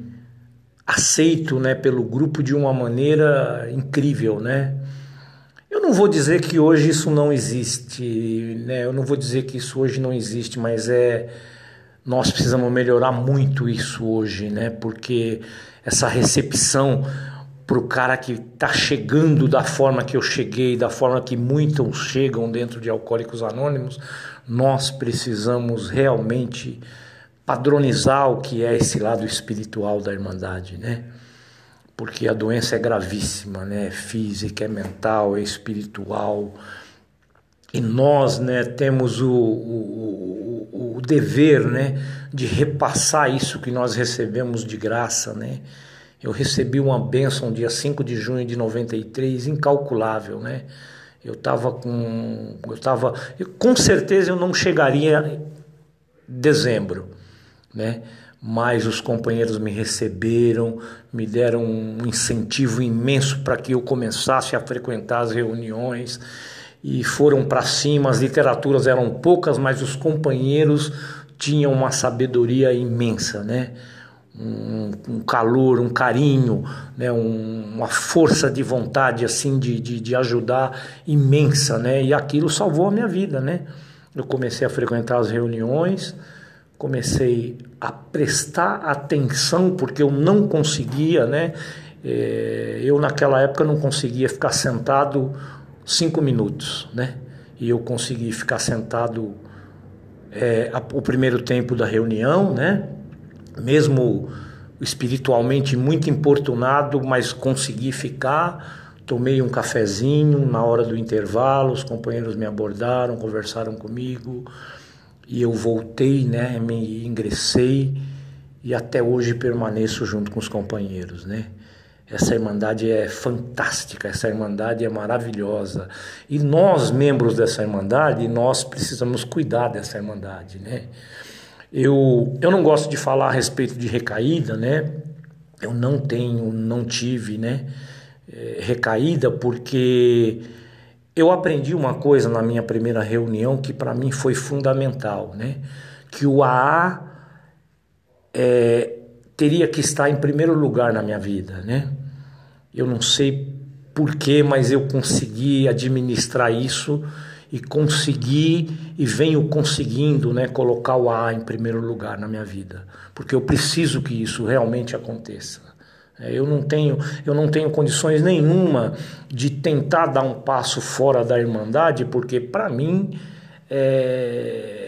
aceito né, pelo grupo de uma maneira incrível, né? Eu não vou dizer que hoje isso não existe, né? Eu não vou dizer que isso hoje não existe, mas é nós precisamos melhorar muito isso hoje, né? Porque essa recepção para o cara que está chegando da forma que eu cheguei, da forma que muitos chegam dentro de Alcoólicos Anônimos, nós precisamos realmente padronizar o que é esse lado espiritual da Irmandade, né? Porque a doença é gravíssima, né? É física, é mental, é espiritual. E nós, né, temos o, o, o, o dever, né, de repassar isso que nós recebemos de graça, né? Eu recebi uma bênção dia 5 de junho de 93, incalculável, né? Eu estava com. Eu estava. Com certeza eu não chegaria em dezembro né? Mas os companheiros me receberam, me deram um incentivo imenso para que eu começasse a frequentar as reuniões e foram para cima. As literaturas eram poucas, mas os companheiros tinham uma sabedoria imensa, né? Um, um, calor, um carinho, né? Um, uma força de vontade assim de, de, de, ajudar imensa, né? E aquilo salvou a minha vida, né? Eu comecei a frequentar as reuniões, comecei a prestar atenção porque eu não conseguia, né? É, eu naquela época não conseguia ficar sentado cinco minutos, né? E eu consegui ficar sentado é, o primeiro tempo da reunião, né? Mesmo espiritualmente muito importunado, mas consegui ficar tomei um cafezinho na hora do intervalo, os companheiros me abordaram, conversaram comigo e eu voltei, né, me ingressei e até hoje permaneço junto com os companheiros, né? Essa irmandade é fantástica, essa irmandade é maravilhosa. E nós, membros dessa irmandade, nós precisamos cuidar dessa irmandade, né? Eu, eu não gosto de falar a respeito de recaída, né? Eu não tenho, não tive, né? É, recaída porque eu aprendi uma coisa na minha primeira reunião que para mim foi fundamental, né? Que o AA é, teria que estar em primeiro lugar na minha vida, né? Eu não sei porquê, mas eu consegui administrar isso e consegui e venho conseguindo, né, colocar o A em primeiro lugar na minha vida, porque eu preciso que isso realmente aconteça. É, eu não tenho, eu não tenho condições nenhuma de tentar dar um passo fora da irmandade, porque para mim é,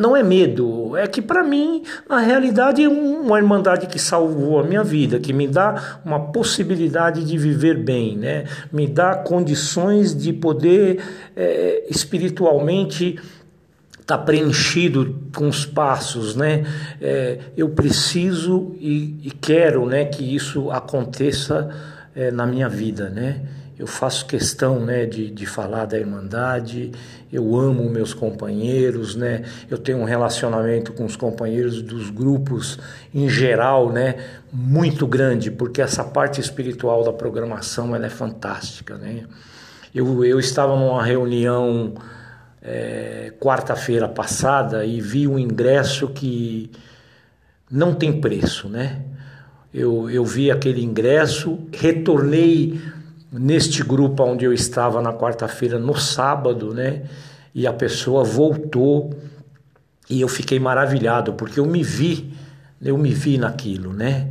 não é medo, é que para mim, na realidade, é uma irmandade que salvou a minha vida, que me dá uma possibilidade de viver bem, né? me dá condições de poder é, espiritualmente estar tá preenchido com os passos, né? É, eu preciso e, e, quero, né, que isso aconteça é, na minha vida, né? Eu faço questão né, de, de falar da Irmandade, eu amo meus companheiros, né, eu tenho um relacionamento com os companheiros dos grupos em geral né, muito grande, porque essa parte espiritual da programação ela é fantástica. Né? Eu, eu estava numa reunião é, quarta-feira passada e vi um ingresso que não tem preço. Né? Eu, eu vi aquele ingresso, retornei neste grupo onde eu estava na quarta-feira, no sábado, né? E a pessoa voltou e eu fiquei maravilhado porque eu me vi, eu me vi naquilo, né?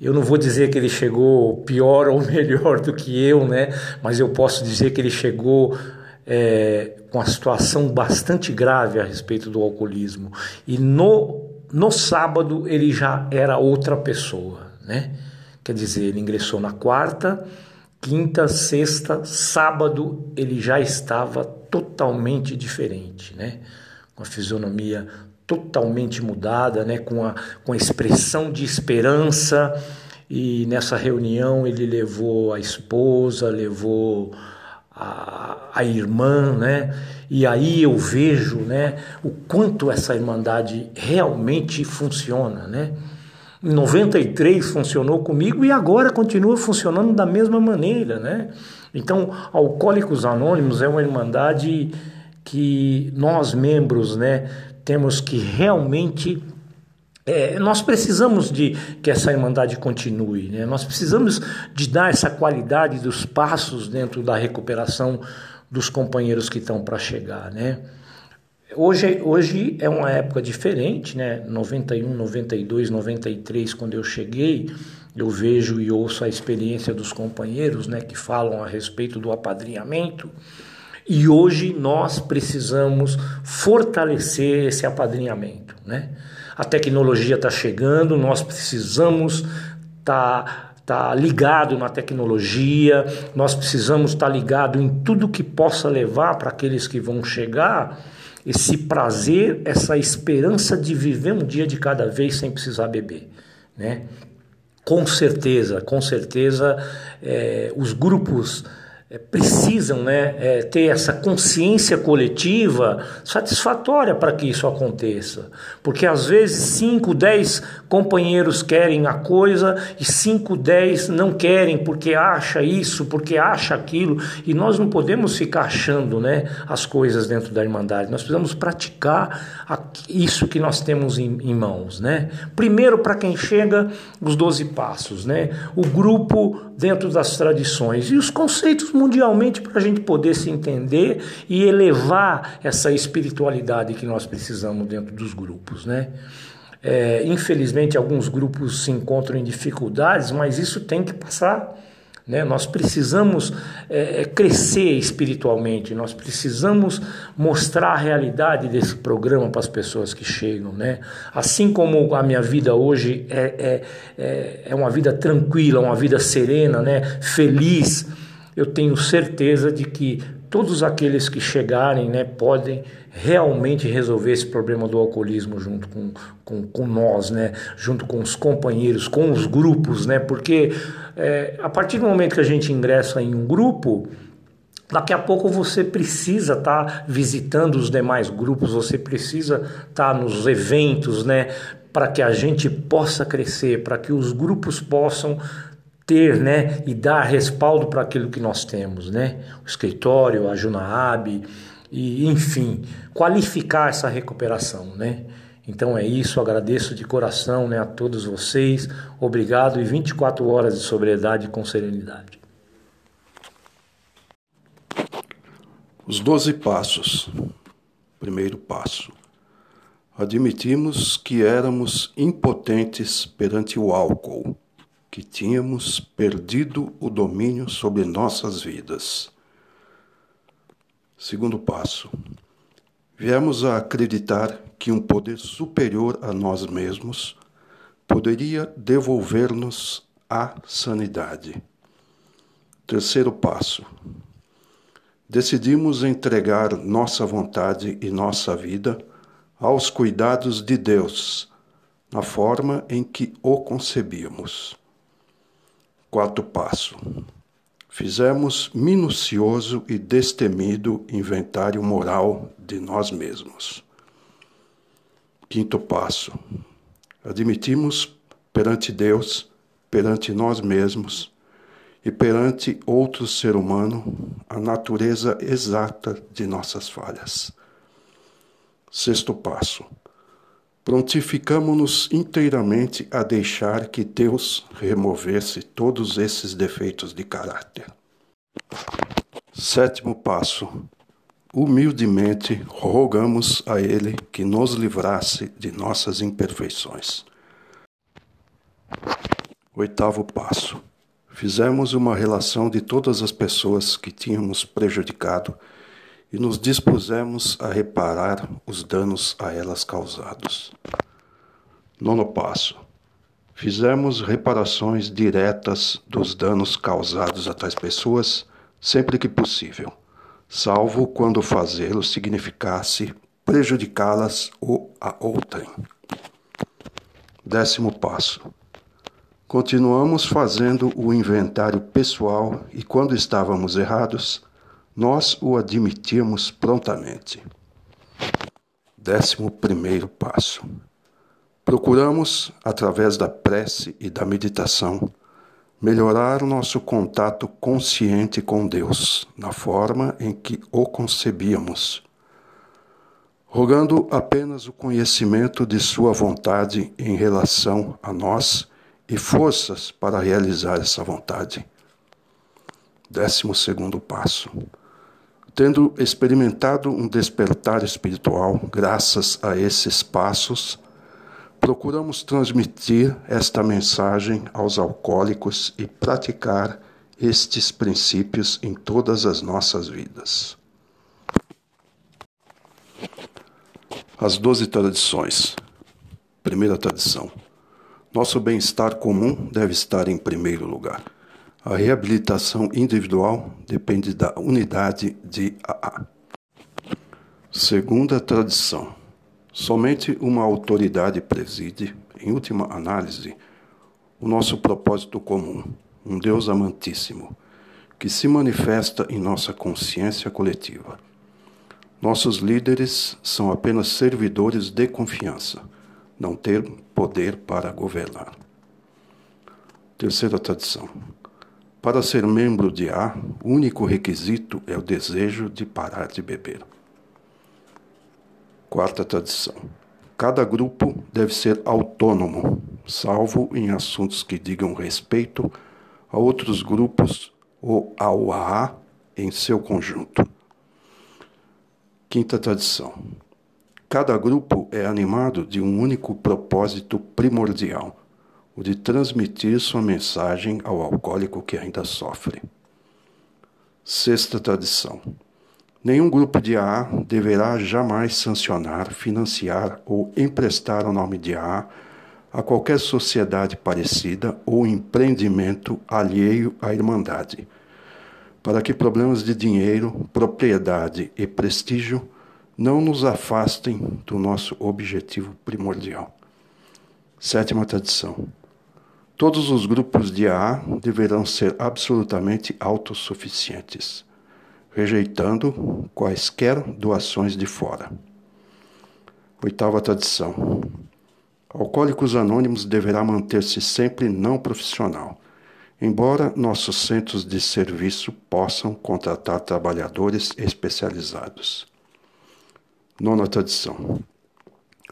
Eu não vou dizer que ele chegou pior ou melhor do que eu, né? Mas eu posso dizer que ele chegou é, com a situação bastante grave a respeito do alcoolismo. E no, no sábado ele já era outra pessoa, né? Quer dizer, ele ingressou na quarta quinta, sexta, sábado ele já estava totalmente diferente, né? Com a fisionomia totalmente mudada, né? Com a, com a expressão de esperança. E nessa reunião ele levou a esposa, levou a, a irmã, né? E aí eu vejo, né? O quanto essa irmandade realmente funciona, né? Em 93 funcionou comigo e agora continua funcionando da mesma maneira, né? Então, Alcoólicos Anônimos é uma irmandade que nós membros, né, temos que realmente é, nós precisamos de que essa irmandade continue, né? nós precisamos de dar essa qualidade dos passos dentro da recuperação dos companheiros que estão para chegar. Né? Hoje, hoje é uma época diferente, né? 91, 92, 93, quando eu cheguei, eu vejo e ouço a experiência dos companheiros, né, que falam a respeito do apadrinhamento. E hoje nós precisamos fortalecer esse apadrinhamento, né? A tecnologia está chegando, nós precisamos estar tá, tá ligado na tecnologia, nós precisamos estar tá ligado em tudo que possa levar para aqueles que vão chegar esse prazer, essa esperança de viver um dia de cada vez sem precisar beber, né? Com certeza, com certeza, é, os grupos é, precisam né, é, ter essa consciência coletiva satisfatória para que isso aconteça. Porque às vezes 5, 10 companheiros querem a coisa e 5, 10 não querem porque acha isso, porque acha aquilo. E nós não podemos ficar achando né, as coisas dentro da Irmandade. Nós precisamos praticar isso que nós temos em, em mãos. Né? Primeiro, para quem chega, os 12 passos. Né? O grupo dentro das tradições e os conceitos mundialmente para a gente poder se entender e elevar essa espiritualidade que nós precisamos dentro dos grupos, né? É, infelizmente alguns grupos se encontram em dificuldades, mas isso tem que passar Né? Nós precisamos é, crescer espiritualmente, nós precisamos mostrar a realidade desse programa para as pessoas que chegam. Né? Assim como a minha vida hoje é, é, é, é uma vida tranquila, uma vida serena, né? feliz, eu tenho certeza de que todos aqueles que chegarem né, podem realmente resolver esse problema do alcoolismo junto com, com, com nós, né? junto com os companheiros, com os grupos, né? porque é, a partir do momento que a gente ingressa em um grupo, Daqui a pouco você precisa estar tá visitando os demais grupos, você precisa estar tá nos eventos, né, para que a gente possa crescer, para que os grupos possam ter, né, e dar respaldo para aquilo que nós temos, né? O escritório, a Junaab, e enfim, qualificar essa recuperação, né? Então é isso, agradeço de coração né, a todos vocês. Obrigado e 24 horas de sobriedade com serenidade. Os doze passos. Primeiro passo. Admitimos que éramos impotentes perante o álcool, que tínhamos perdido o domínio sobre nossas vidas. Segundo passo. Viemos a acreditar que um poder superior a nós mesmos poderia devolver-nos a sanidade. Terceiro passo. Decidimos entregar nossa vontade e nossa vida aos cuidados de Deus, na forma em que o concebíamos. Quarto passo fizemos minucioso e destemido inventário moral de nós mesmos. Quinto passo: admitimos perante Deus, perante nós mesmos e perante outro ser humano a natureza exata de nossas falhas. Sexto passo: prontificamos-nos inteiramente a deixar que Deus removesse todos esses defeitos de caráter. Sétimo passo. Humildemente rogamos a Ele que nos livrasse de nossas imperfeições. Oitavo passo. Fizemos uma relação de todas as pessoas que tínhamos prejudicado e nos dispusemos a reparar os danos a elas causados. Nono passo. Fizemos reparações diretas dos danos causados a tais pessoas sempre que possível, salvo quando fazê-lo significasse prejudicá-las ou a outrem. Décimo passo. Continuamos fazendo o inventário pessoal e, quando estávamos errados, nós o admitimos prontamente. Décimo primeiro passo. Procuramos, através da prece e da meditação, melhorar o nosso contato consciente com Deus, na forma em que o concebíamos, rogando apenas o conhecimento de Sua vontade em relação a nós e forças para realizar essa vontade. Décimo segundo passo Tendo experimentado um despertar espiritual graças a esses passos, procuramos transmitir esta mensagem aos alcoólicos e praticar estes princípios em todas as nossas vidas. As doze tradições. Primeira tradição. Nosso bem-estar comum deve estar em primeiro lugar. A reabilitação individual depende da unidade de AA. Segunda tradição: somente uma autoridade preside, em última análise, o nosso propósito comum, um Deus amantíssimo, que se manifesta em nossa consciência coletiva. Nossos líderes são apenas servidores de confiança, não ter poder para governar. Terceira tradição. Para ser membro de A, o único requisito é o desejo de parar de beber. Quarta tradição. Cada grupo deve ser autônomo, salvo em assuntos que digam respeito a outros grupos ou ao AA em seu conjunto. Quinta tradição. Cada grupo é animado de um único propósito primordial, o de transmitir sua mensagem ao alcoólico que ainda sofre. Sexta tradição. Nenhum grupo de AA deverá jamais sancionar, financiar ou emprestar o nome de AA a qualquer sociedade parecida ou empreendimento alheio à Irmandade, para que problemas de dinheiro, propriedade e prestígio não nos afastem do nosso objetivo primordial. Sétima tradição. Todos os grupos de AA deverão ser absolutamente autossuficientes rejeitando quaisquer doações de fora. Oitava tradição. Alcoólicos Anônimos deverá manter-se sempre não profissional, embora nossos centros de serviço possam contratar trabalhadores especializados. Nona tradição.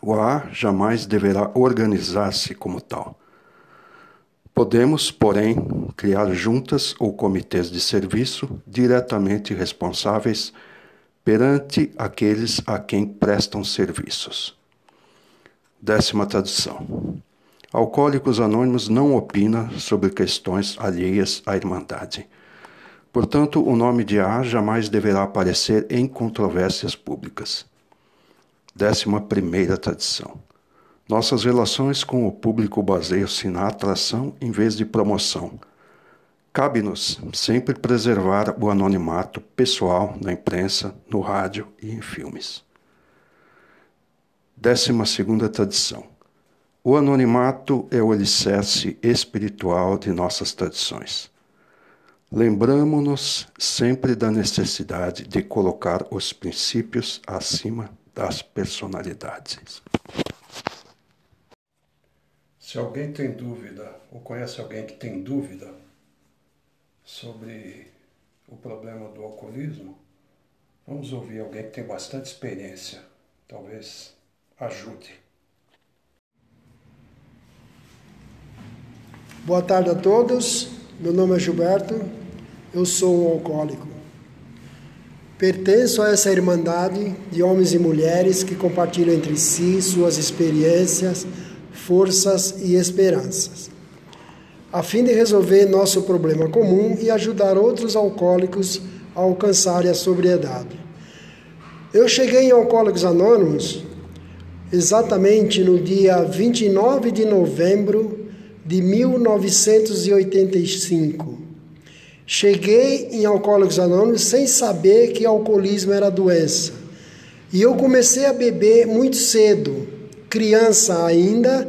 O AA jamais deverá organizar-se como tal Podemos, porém, criar juntas ou comitês de serviço diretamente responsáveis perante aqueles a quem prestam serviços. Décima tradução. Alcoólicos Anônimos não opina sobre questões alheias à Irmandade. Portanto, o nome de A jamais deverá aparecer em controvérsias públicas. Décima primeira tradição. Nossas relações com o público baseiam-se na atração em vez de promoção. Cabe-nos sempre preservar o anonimato pessoal na imprensa, no rádio e em filmes. Décima segunda tradição. O anonimato é o alicerce espiritual de nossas tradições. Lembramos-nos sempre da necessidade de colocar os princípios acima das personalidades. Se alguém tem dúvida ou conhece alguém que tem dúvida sobre o problema do alcoolismo, vamos ouvir alguém que tem bastante experiência. Talvez ajude. Boa tarde a todos. Meu nome é Gilberto. Eu sou um alcoólico. Pertenço a essa irmandade de homens e mulheres que compartilham entre si suas experiências forças e esperanças, a fim de resolver nosso problema comum e ajudar outros alcoólicos a alcançarem a sobriedade. Eu cheguei em Alcoólicos Anônimos exatamente no dia 29 de novembro de 1985. Cheguei em Alcoólicos Anônimos sem saber que alcoolismo era doença. E eu comecei a beber muito cedo, criança ainda,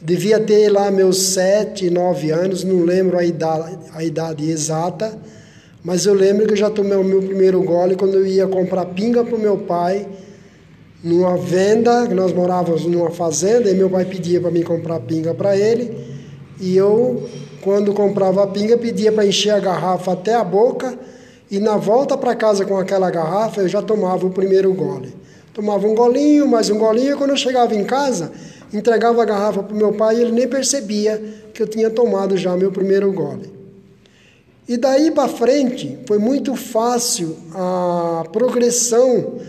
devia ter lá meus sete, nove anos, não lembro a idade, a idade exata, mas eu lembro que eu já tomei o meu primeiro gole quando eu ia comprar pinga para o meu pai, numa venda, que nós morávamos numa fazenda, e meu pai pedia para mim comprar pinga para ele, e eu, quando comprava a pinga, pedia para encher a garrafa até a boca, e na volta para casa com aquela garrafa, eu já tomava o primeiro gole. Tomava um golinho, mais um golinho, e quando eu chegava em casa, entregava a garrafa para o meu pai e ele nem percebia que eu tinha tomado já meu primeiro gole. E daí para frente foi muito fácil a progressão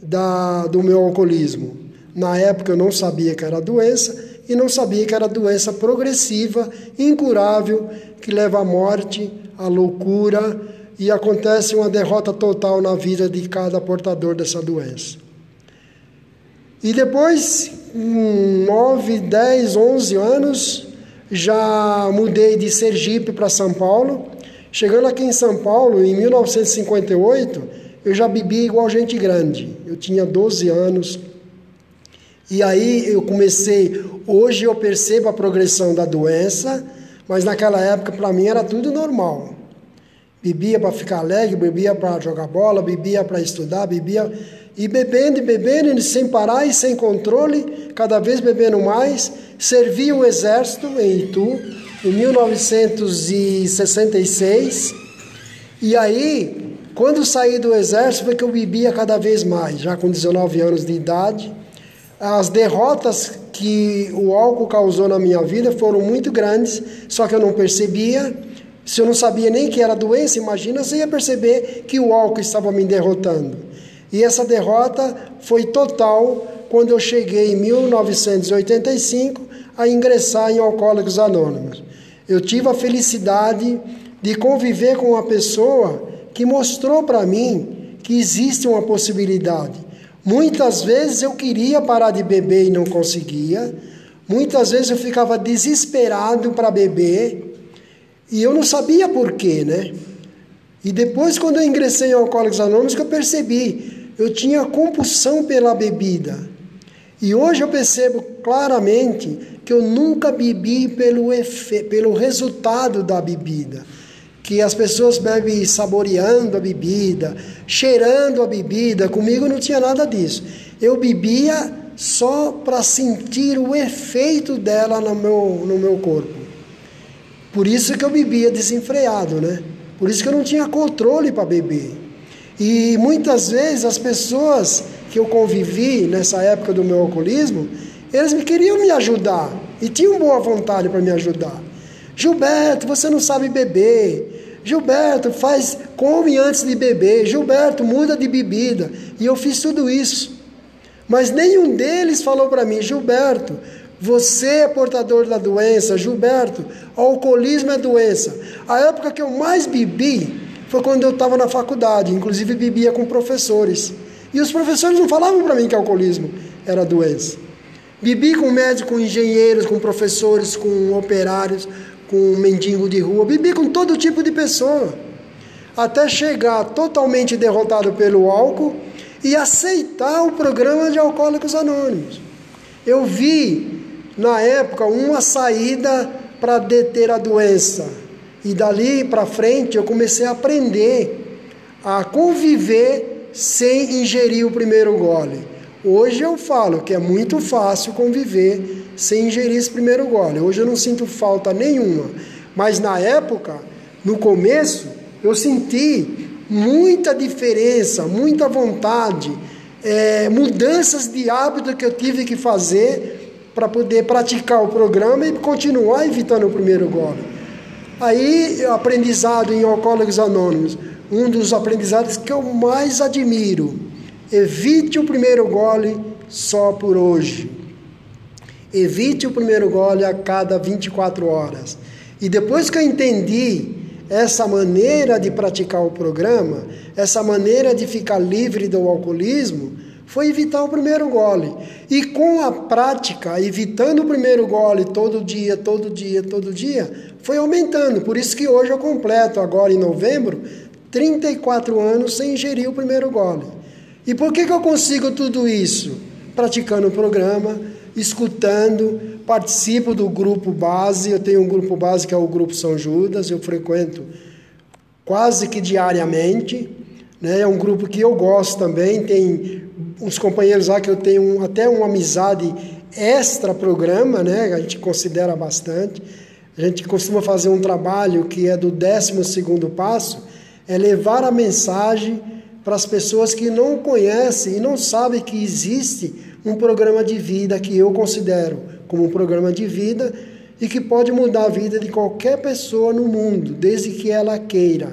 da, do meu alcoolismo. Na época eu não sabia que era doença e não sabia que era doença progressiva, incurável, que leva à morte, à loucura e acontece uma derrota total na vida de cada portador dessa doença. E depois, com 9, 10, 11 anos, já mudei de Sergipe para São Paulo. Chegando aqui em São Paulo, em 1958, eu já bebi igual gente grande. Eu tinha 12 anos. E aí eu comecei. Hoje eu percebo a progressão da doença, mas naquela época para mim era tudo normal. Bebia para ficar alegre, bebia para jogar bola, bebia para estudar, bebia e bebendo e bebendo, sem parar e sem controle, cada vez bebendo mais, servi o exército em Itu, em 1966. E aí, quando saí do exército, foi que eu bebia cada vez mais, já com 19 anos de idade. As derrotas que o álcool causou na minha vida foram muito grandes, só que eu não percebia. Se eu não sabia nem que era doença, imagina se ia perceber que o álcool estava me derrotando. E essa derrota foi total quando eu cheguei em 1985 a ingressar em Alcoólicos Anônimos. Eu tive a felicidade de conviver com uma pessoa que mostrou para mim que existe uma possibilidade. Muitas vezes eu queria parar de beber e não conseguia. Muitas vezes eu ficava desesperado para beber e eu não sabia por quê, né? E depois, quando eu ingressei em Alcoólicos Anônimos, que eu percebi, eu tinha compulsão pela bebida. E hoje eu percebo claramente que eu nunca bebi pelo, efe... pelo resultado da bebida. Que as pessoas bebem saboreando a bebida, cheirando a bebida. Comigo não tinha nada disso. Eu bebia só para sentir o efeito dela no meu, no meu corpo. Por isso que eu bebia desenfreado, né? Por isso que eu não tinha controle para beber. E muitas vezes as pessoas que eu convivi nessa época do meu alcoolismo, eles me queriam me ajudar e tinham boa vontade para me ajudar. Gilberto, você não sabe beber. Gilberto, faz come antes de beber. Gilberto, muda de bebida. E eu fiz tudo isso. Mas nenhum deles falou para mim, Gilberto, você é portador da doença, Gilberto. alcoolismo é doença. A época que eu mais bebi foi quando eu estava na faculdade, inclusive bebia com professores. E os professores não falavam para mim que alcoolismo era doença. Bebi com médicos, com engenheiros, com professores, com operários, com mendigo de rua, bebi com todo tipo de pessoa. Até chegar totalmente derrotado pelo álcool e aceitar o programa de Alcoólicos Anônimos. Eu vi na época, uma saída para deter a doença. E dali para frente eu comecei a aprender a conviver sem ingerir o primeiro gole. Hoje eu falo que é muito fácil conviver sem ingerir esse primeiro gole. Hoje eu não sinto falta nenhuma. Mas na época, no começo, eu senti muita diferença, muita vontade, é, mudanças de hábito que eu tive que fazer para poder praticar o programa e continuar evitando o primeiro gole. Aí, aprendizado em Alcoólicos Anônimos, um dos aprendizados que eu mais admiro. Evite o primeiro gole só por hoje. Evite o primeiro gole a cada 24 horas. E depois que eu entendi essa maneira de praticar o programa, essa maneira de ficar livre do alcoolismo, foi evitar o primeiro gole. E com a prática, evitando o primeiro gole todo dia, todo dia, todo dia, foi aumentando. Por isso que hoje eu completo, agora em novembro, 34 anos sem ingerir o primeiro gole. E por que, que eu consigo tudo isso? Praticando o programa, escutando, participo do grupo base. Eu tenho um grupo base que é o Grupo São Judas, eu frequento quase que diariamente. Né? É um grupo que eu gosto também, tem uns companheiros lá que eu tenho até uma amizade extra programa, né? A gente considera bastante. A gente costuma fazer um trabalho que é do 12 segundo passo, é levar a mensagem para as pessoas que não conhecem e não sabem que existe um programa de vida que eu considero como um programa de vida e que pode mudar a vida de qualquer pessoa no mundo, desde que ela queira.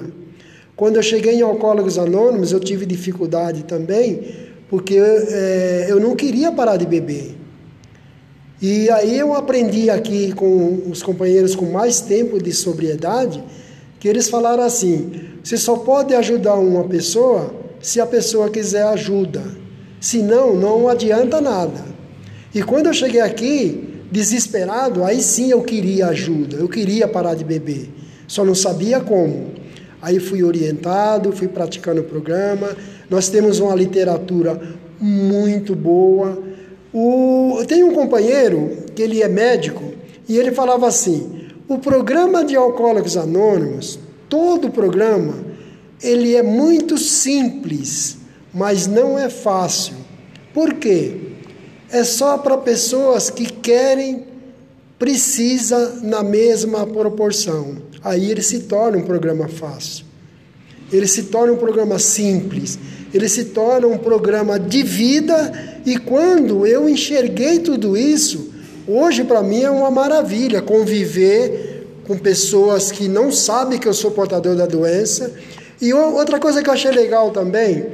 Quando eu cheguei em Alcoólicos Anônimos, eu tive dificuldade também, porque é, eu não queria parar de beber. E aí eu aprendi aqui com os companheiros com mais tempo de sobriedade, que eles falaram assim: você só pode ajudar uma pessoa se a pessoa quiser ajuda. Senão, não adianta nada. E quando eu cheguei aqui, desesperado, aí sim eu queria ajuda, eu queria parar de beber, só não sabia como. Aí fui orientado, fui praticando o programa, nós temos uma literatura muito boa. O, tem um companheiro que ele é médico e ele falava assim: o programa de Alcoólicos Anônimos, todo o programa, ele é muito simples, mas não é fácil. Por quê? É só para pessoas que querem, precisa na mesma proporção. Aí ele se torna um programa fácil. Ele se torna um programa simples ele se torna um programa de vida e quando eu enxerguei tudo isso, hoje para mim é uma maravilha conviver com pessoas que não sabem que eu sou portador da doença. E outra coisa que eu achei legal também,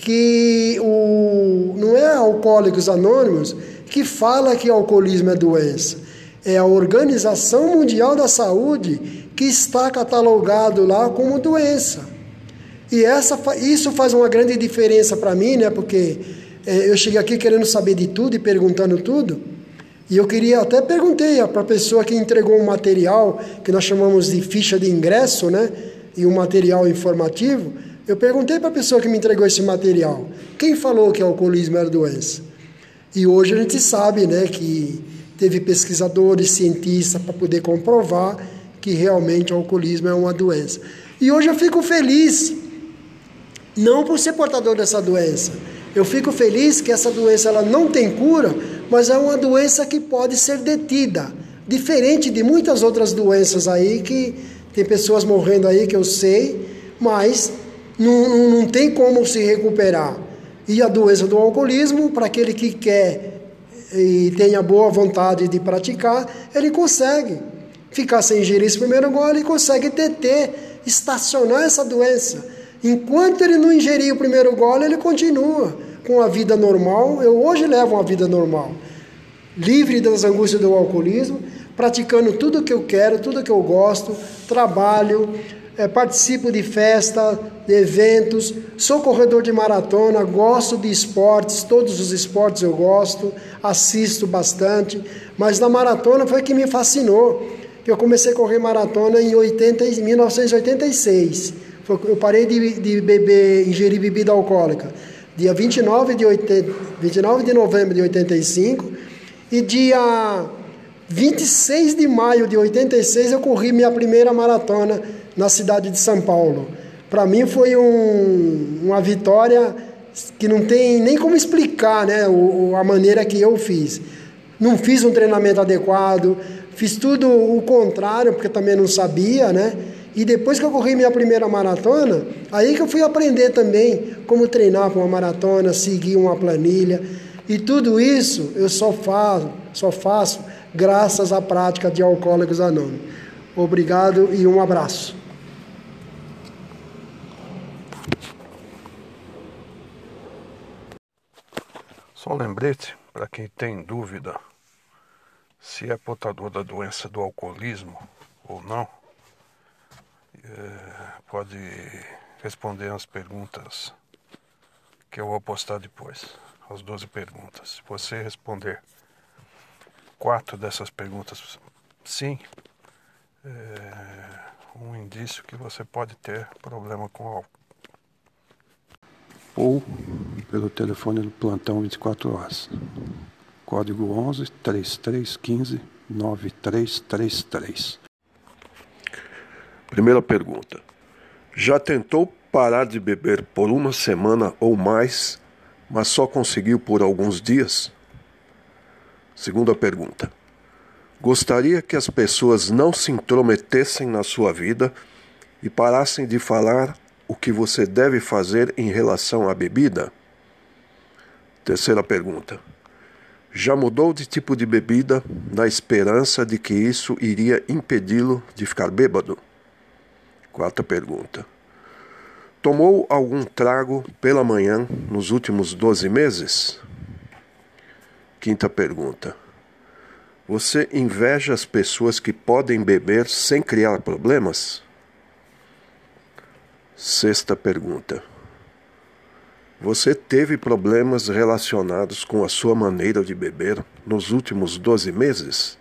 que o, não é Alcoólicos Anônimos que fala que alcoolismo é doença. É a Organização Mundial da Saúde que está catalogado lá como doença. E essa, isso faz uma grande diferença para mim, né? Porque é, eu cheguei aqui querendo saber de tudo e perguntando tudo. E eu queria, até perguntei para a pessoa que entregou um material, que nós chamamos de ficha de ingresso, né? E um material informativo. Eu perguntei para a pessoa que me entregou esse material, quem falou que o alcoolismo era doença? E hoje a gente sabe, né, que teve pesquisadores, cientistas para poder comprovar que realmente o alcoolismo é uma doença. E hoje eu fico feliz, não por ser portador dessa doença. Eu fico feliz que essa doença ela não tem cura, mas é uma doença que pode ser detida, diferente de muitas outras doenças aí que tem pessoas morrendo aí que eu sei, mas não, não, não tem como se recuperar. E a doença do alcoolismo, para aquele que quer e tenha boa vontade de praticar, ele consegue ficar sem ingerir esse primeiro gole e consegue deter, estacionar essa doença. Enquanto ele não ingerir o primeiro gole, ele continua com a vida normal. Eu hoje levo uma vida normal, livre das angústias do alcoolismo, praticando tudo que eu quero, tudo que eu gosto, trabalho, é, participo de festa, de eventos, sou corredor de maratona, gosto de esportes, todos os esportes eu gosto, assisto bastante, mas na maratona foi que me fascinou. Eu comecei a correr maratona em 80, 1986. Eu parei de, de beber, ingerir bebida alcoólica dia 29 de, 80, 29 de novembro de 85 e dia 26 de maio de 86 eu corri minha primeira maratona na cidade de São Paulo. Para mim foi um, uma vitória que não tem nem como explicar né, o, a maneira que eu fiz. Não fiz um treinamento adequado, fiz tudo o contrário, porque também não sabia, né? E depois que eu corri minha primeira maratona, aí que eu fui aprender também como treinar para uma maratona, seguir uma planilha. E tudo isso eu só faço, só faço graças à prática de Alcoólicos Anônimos. Obrigado e um abraço. Só um lembrete para quem tem dúvida se é portador da doença do alcoolismo ou não, é, pode responder as perguntas que eu vou postar depois, as 12 perguntas. Se você responder quatro dessas perguntas sim, é um indício que você pode ter problema com álcool ou pelo telefone do plantão 24 horas. Código 11 3315 9333. Primeira pergunta. Já tentou parar de beber por uma semana ou mais, mas só conseguiu por alguns dias? Segunda pergunta. Gostaria que as pessoas não se intrometessem na sua vida e parassem de falar o que você deve fazer em relação à bebida? Terceira pergunta. Já mudou de tipo de bebida na esperança de que isso iria impedi-lo de ficar bêbado? Quarta pergunta. Tomou algum trago pela manhã nos últimos 12 meses? Quinta pergunta. Você inveja as pessoas que podem beber sem criar problemas? Sexta pergunta. Você teve problemas relacionados com a sua maneira de beber nos últimos 12 meses?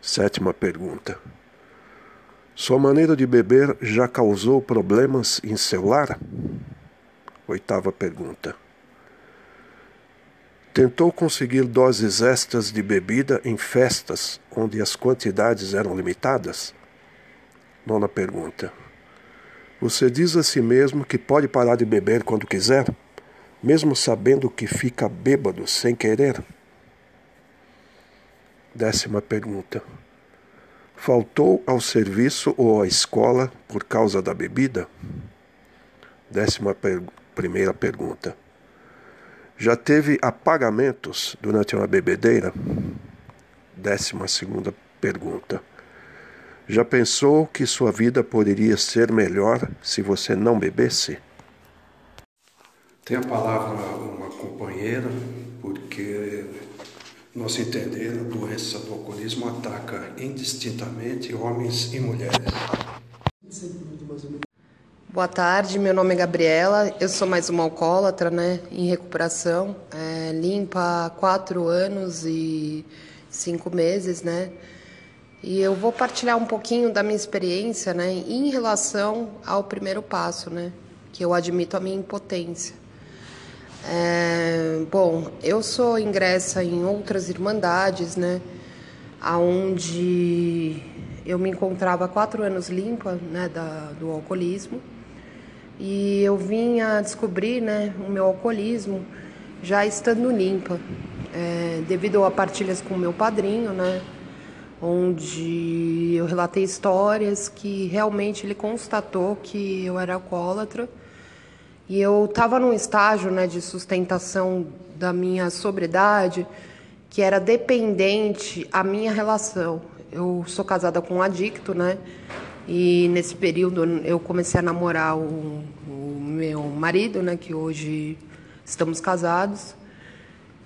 Sétima pergunta. Sua maneira de beber já causou problemas em seu lar? Oitava pergunta. Tentou conseguir doses extras de bebida em festas onde as quantidades eram limitadas? Nona pergunta. Você diz a si mesmo que pode parar de beber quando quiser, mesmo sabendo que fica bêbado sem querer? Décima pergunta. Faltou ao serviço ou à escola por causa da bebida? Décima per primeira pergunta. Já teve apagamentos durante uma bebedeira? Décima segunda pergunta. Já pensou que sua vida poderia ser melhor se você não bebesse? Tem a palavra uma companheira, porque Nosso entender, a doença do alcoolismo ataca indistintamente homens e mulheres. Boa tarde, meu nome é Gabriela, eu sou mais uma alcoólatra, né, em recuperação, é, limpa há quatro anos e cinco meses, né, e eu vou partilhar um pouquinho da minha experiência, né, em relação ao primeiro passo, né, que eu admito a minha impotência. É, bom, eu sou ingressa em outras irmandades, né, aonde eu me encontrava quatro anos limpa, né, da, do alcoolismo, e eu vim a descobrir né, o meu alcoolismo já estando limpa, é, devido a partilhas com meu padrinho, né, onde eu relatei histórias que realmente ele constatou que eu era alcoólatra. E eu estava num estágio né, de sustentação da minha sobriedade que era dependente a minha relação. Eu sou casada com um adicto, né? E nesse período eu comecei a namorar o, o meu marido, né, que hoje estamos casados.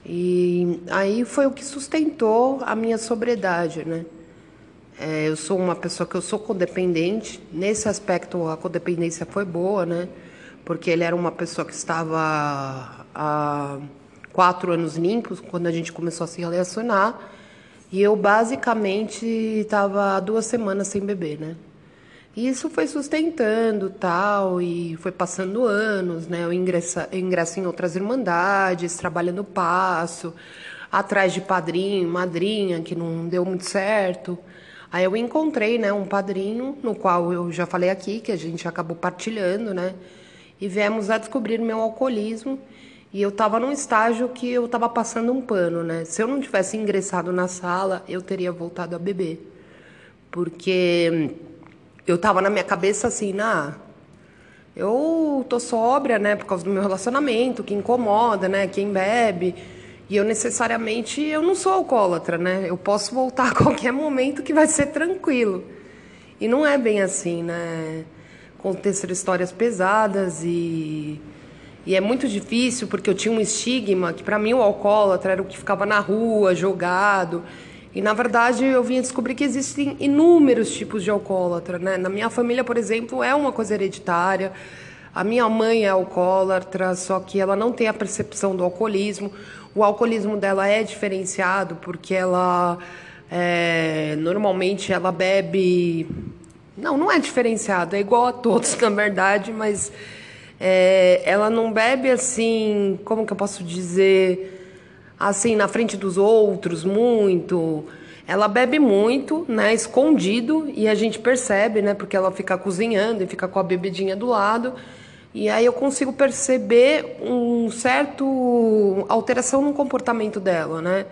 E aí foi o que sustentou a minha sobriedade, né? É, eu sou uma pessoa que eu sou codependente. Nesse aspecto a codependência foi boa, né? Porque ele era uma pessoa que estava há quatro anos limpos quando a gente começou a se relacionar. E eu basicamente estava duas semanas sem beber, né? E isso foi sustentando tal, e foi passando anos, né? Eu ingresso, eu ingresso em outras irmandades, trabalhando passo, atrás de padrinho, madrinha, que não deu muito certo. Aí eu encontrei, né, um padrinho, no qual eu já falei aqui, que a gente acabou partilhando, né? E viemos a descobrir meu alcoolismo. E eu estava num estágio que eu estava passando um pano, né? Se eu não tivesse ingressado na sala, eu teria voltado a beber. Porque eu tava na minha cabeça assim, na eu tô sóbria, né, por causa do meu relacionamento, que incomoda, né, quem bebe. E eu necessariamente eu não sou alcoólatra, né? Eu posso voltar a qualquer momento que vai ser tranquilo. E não é bem assim, né? Aconteceram histórias pesadas e e é muito difícil porque eu tinha um estigma que para mim o alcoólatra era o que ficava na rua, jogado. E na verdade eu vim descobrir que existem inúmeros tipos de alcoólatra, né? Na minha família, por exemplo, é uma coisa hereditária. A minha mãe é alcoólatra, só que ela não tem a percepção do alcoolismo. O alcoolismo dela é diferenciado porque ela é, normalmente ela bebe. Não, não é diferenciado, é igual a todos na verdade, mas é, ela não bebe assim, como que eu posso dizer? Assim na frente dos outros muito. Ela bebe muito, né, escondido, e a gente percebe, né, porque ela fica cozinhando e fica com a bebidinha do lado. E aí eu consigo perceber um certo alteração no comportamento dela, né?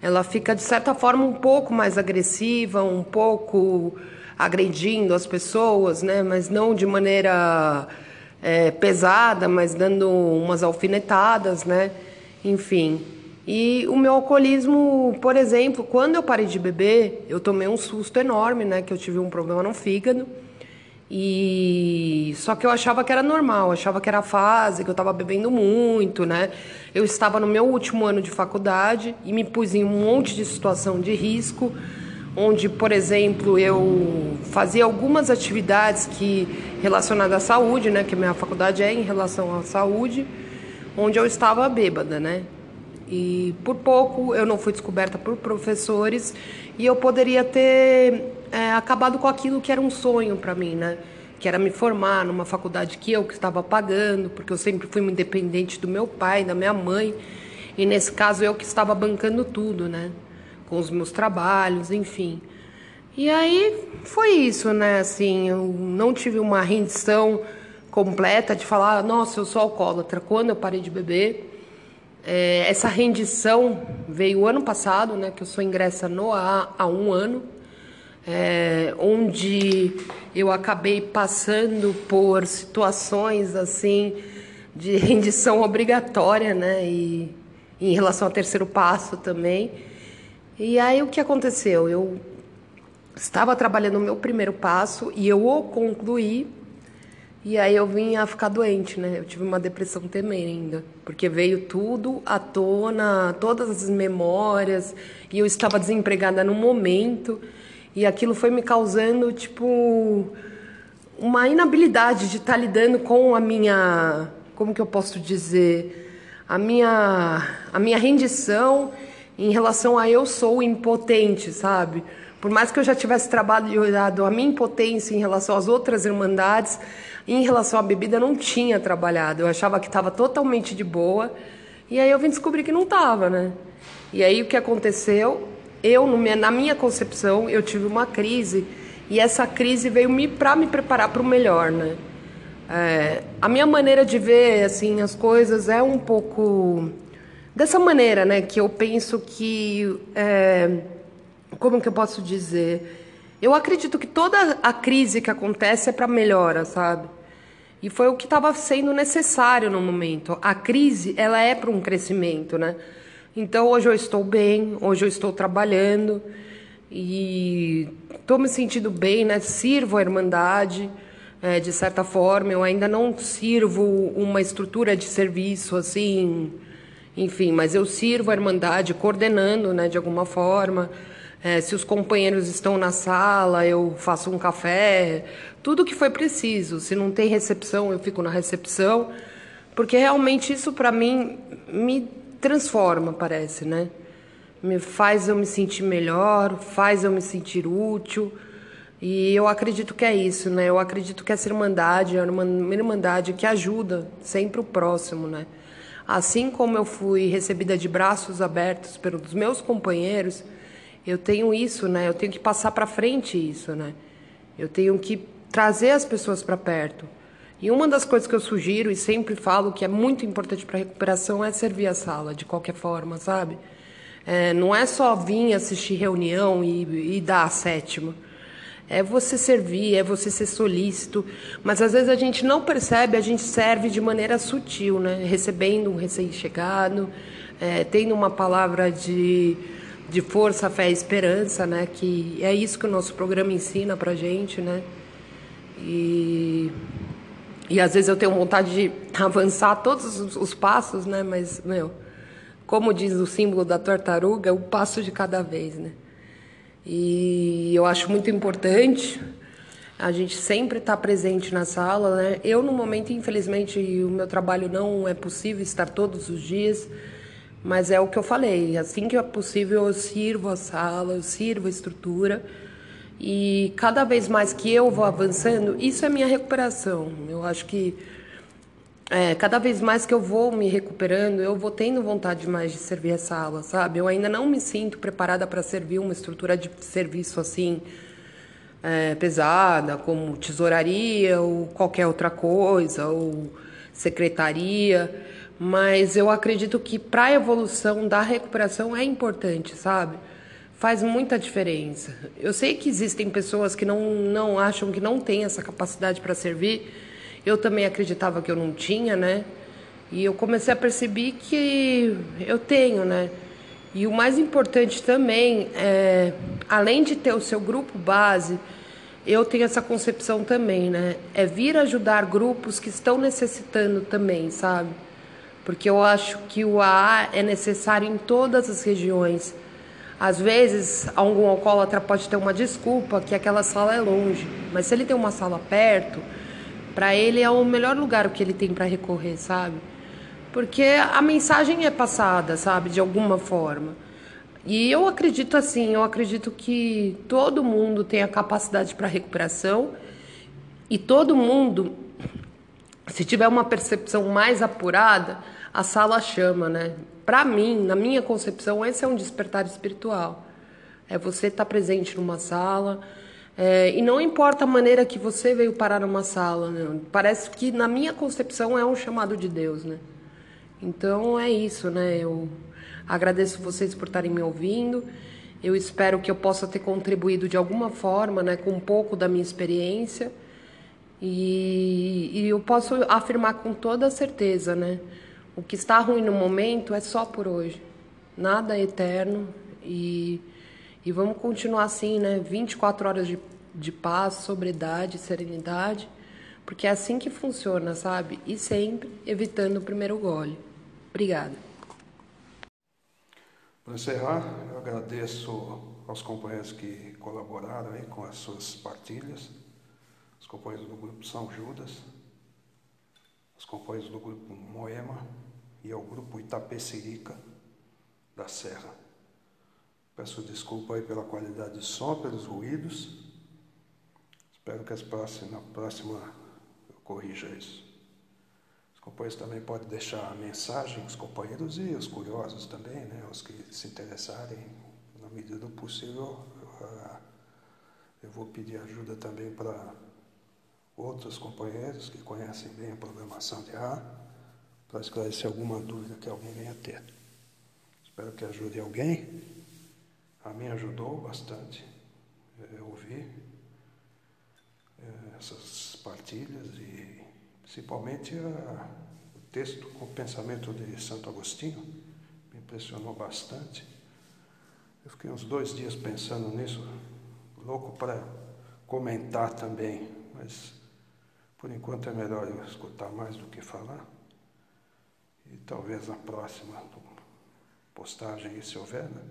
Ela fica de certa forma um pouco mais agressiva, um pouco agredindo as pessoas, né? Mas não de maneira é, pesada, mas dando umas alfinetadas, né? Enfim. E o meu alcoolismo, por exemplo, quando eu parei de beber, eu tomei um susto enorme, né? Que eu tive um problema no fígado. E só que eu achava que era normal, achava que era fase, que eu estava bebendo muito, né? Eu estava no meu último ano de faculdade e me pus em um monte de situação de risco, onde, por exemplo, eu fazia algumas atividades que relacionadas à saúde, né? Que minha faculdade é em relação à saúde, onde eu estava bêbada, né? E por pouco eu não fui descoberta por professores e eu poderia ter é, acabado com aquilo que era um sonho para mim, né? Que era me formar numa faculdade que eu que estava pagando, porque eu sempre fui independente do meu pai, da minha mãe. E nesse caso eu que estava bancando tudo, né? Com os meus trabalhos, enfim. E aí foi isso, né? Assim, eu não tive uma rendição completa de falar, nossa, eu sou alcoólatra. Quando eu parei de beber, é, essa rendição veio ano passado, né, que eu sou ingressa no A há um ano, é, onde eu acabei passando por situações assim de rendição obrigatória, né, e em relação ao terceiro passo também. E aí o que aconteceu? Eu estava trabalhando o meu primeiro passo e eu o concluí E aí eu vim a ficar doente, né? Eu tive uma depressão tremenda, porque veio tudo à tona, todas as memórias, e eu estava desempregada no momento, e aquilo foi me causando, tipo, uma inabilidade de estar lidando com a minha, como que eu posso dizer, a minha, a minha rendição em relação a eu sou impotente, sabe? Por mais que eu já tivesse trabalhado a minha impotência em relação às outras irmandades, em relação à bebida, eu não tinha trabalhado. Eu achava que estava totalmente de boa. E aí eu vim descobrir que não estava, né? E aí o que aconteceu? Eu, na minha concepção, eu tive uma crise. E essa crise veio me, para me preparar para o melhor, né? É, a minha maneira de ver assim as coisas é um pouco dessa maneira, né? Que eu penso que é, como que eu posso dizer? Eu acredito que toda a crise que acontece é para melhora, sabe? E foi o que estava sendo necessário no momento. A crise, ela é para um crescimento, né? Então hoje eu estou bem, hoje eu estou trabalhando e estou me sentindo bem, né? Sirvo a Irmandade, é, de certa forma. Eu ainda não sirvo uma estrutura de serviço assim, enfim, mas eu sirvo a Irmandade coordenando, né, de alguma forma. É, se os companheiros estão na sala, eu faço um café, tudo que foi preciso. Se não tem recepção, eu fico na recepção, porque realmente isso para mim me transforma, parece, né? Me faz eu me sentir melhor, faz eu me sentir útil. E eu acredito que é isso, né? Eu acredito que essa irmandade é uma irmandade que ajuda sempre o próximo, né? Assim como eu fui recebida de braços abertos pelos meus companheiros, eu tenho isso, né? Eu tenho que passar para frente isso, né? Eu tenho que trazer as pessoas para perto. E uma das coisas que eu sugiro e sempre falo que é muito importante para a recuperação é servir a sala, de qualquer forma, sabe? É, não é só vir assistir reunião e, e dar a sétima. É você servir, é você ser solícito. Mas às vezes a gente não percebe, a gente serve de maneira sutil, né? Recebendo um recém-chegado, é, tendo uma palavra de, de força, fé e esperança, né? Que é isso que o nosso programa ensina pra gente, né? E, e às vezes eu tenho vontade de avançar todos os, os passos, né? Mas, meu, como diz o símbolo da tartaruga, o passo de cada vez, né? E eu acho muito importante a gente sempre estar tá presente na sala, né? Eu, no momento, infelizmente, o meu trabalho não é possível estar todos os dias, mas é o que eu falei. Assim que é possível, eu sirvo a sala, eu sirvo a estrutura e cada vez mais que eu vou avançando, isso é minha recuperação. Eu acho que é, cada vez mais que eu vou me recuperando, eu vou tendo vontade mais de servir essa aula, sabe? Eu ainda não me sinto preparada para servir uma estrutura de serviço assim é, pesada, como tesouraria ou qualquer outra coisa, ou secretaria. Mas eu acredito que para a evolução da recuperação é importante, sabe? faz muita diferença. Eu sei que existem pessoas que não, não acham que não tem essa capacidade para servir. Eu também acreditava que eu não tinha, né? E eu comecei a perceber que eu tenho, né? E o mais importante também é, além de ter o seu grupo base, eu tenho essa concepção também, né? É vir ajudar grupos que estão necessitando também, sabe? Porque eu acho que o AA é necessário em todas as regiões. Às vezes, algum alcoólatra pode ter uma desculpa que aquela sala é longe, mas se ele tem uma sala perto, para ele é o melhor lugar que ele tem para recorrer, sabe? Porque a mensagem é passada, sabe, de alguma forma. E eu acredito assim, eu acredito que todo mundo tem a capacidade para recuperação e todo mundo, se tiver uma percepção mais apurada, a sala chama, né? Para mim, na minha concepção, esse é um despertar espiritual. É você estar tá presente numa sala. É, e não importa a maneira que você veio parar numa sala, né? parece que na minha concepção é um chamado de Deus, né? Então é isso, né? Eu agradeço vocês por estarem me ouvindo. Eu espero que eu possa ter contribuído de alguma forma, né, com um pouco da minha experiência. E, e eu posso afirmar com toda certeza, né? O que está ruim no momento é só por hoje. Nada é eterno e, e vamos continuar assim, né? 24 horas de, de paz, sobriedade, serenidade, Porque é assim que funciona, sabe? E sempre evitando o primeiro gole. Obrigada. Para encerrar, eu agradeço aos companheiros que colaboraram aí com as suas partilhas, os companheiros do grupo São Judas, os companheiros do grupo Moema e ao grupo Itapecerica da Serra. Peço desculpa aí pela qualidade de som, pelos ruídos. Espero que as próximas, na próxima eu corrija isso. Os companheiros também podem deixar mensagem, os companheiros e os curiosos também, né? Os que se interessarem, na medida do possível, eu vou pedir ajuda também para outros companheiros que conhecem bem a programação de ar, para esclarecer alguma dúvida que alguém venha ter. Espero que ajude alguém. A mim ajudou bastante é, ouvir é, essas partilhas e principalmente a, o texto com o pensamento de Santo Agostinho me impressionou bastante. Eu fiquei uns dois dias pensando nisso, louco para comentar também, mas por enquanto é melhor eu escutar mais do que falar. E talvez na próxima postagem, se houver, né,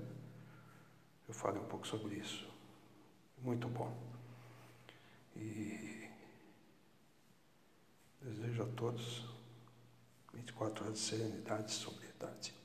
eu fale um pouco sobre isso. Muito bom. E desejo a todos 24 horas de serenidade e sobriedade.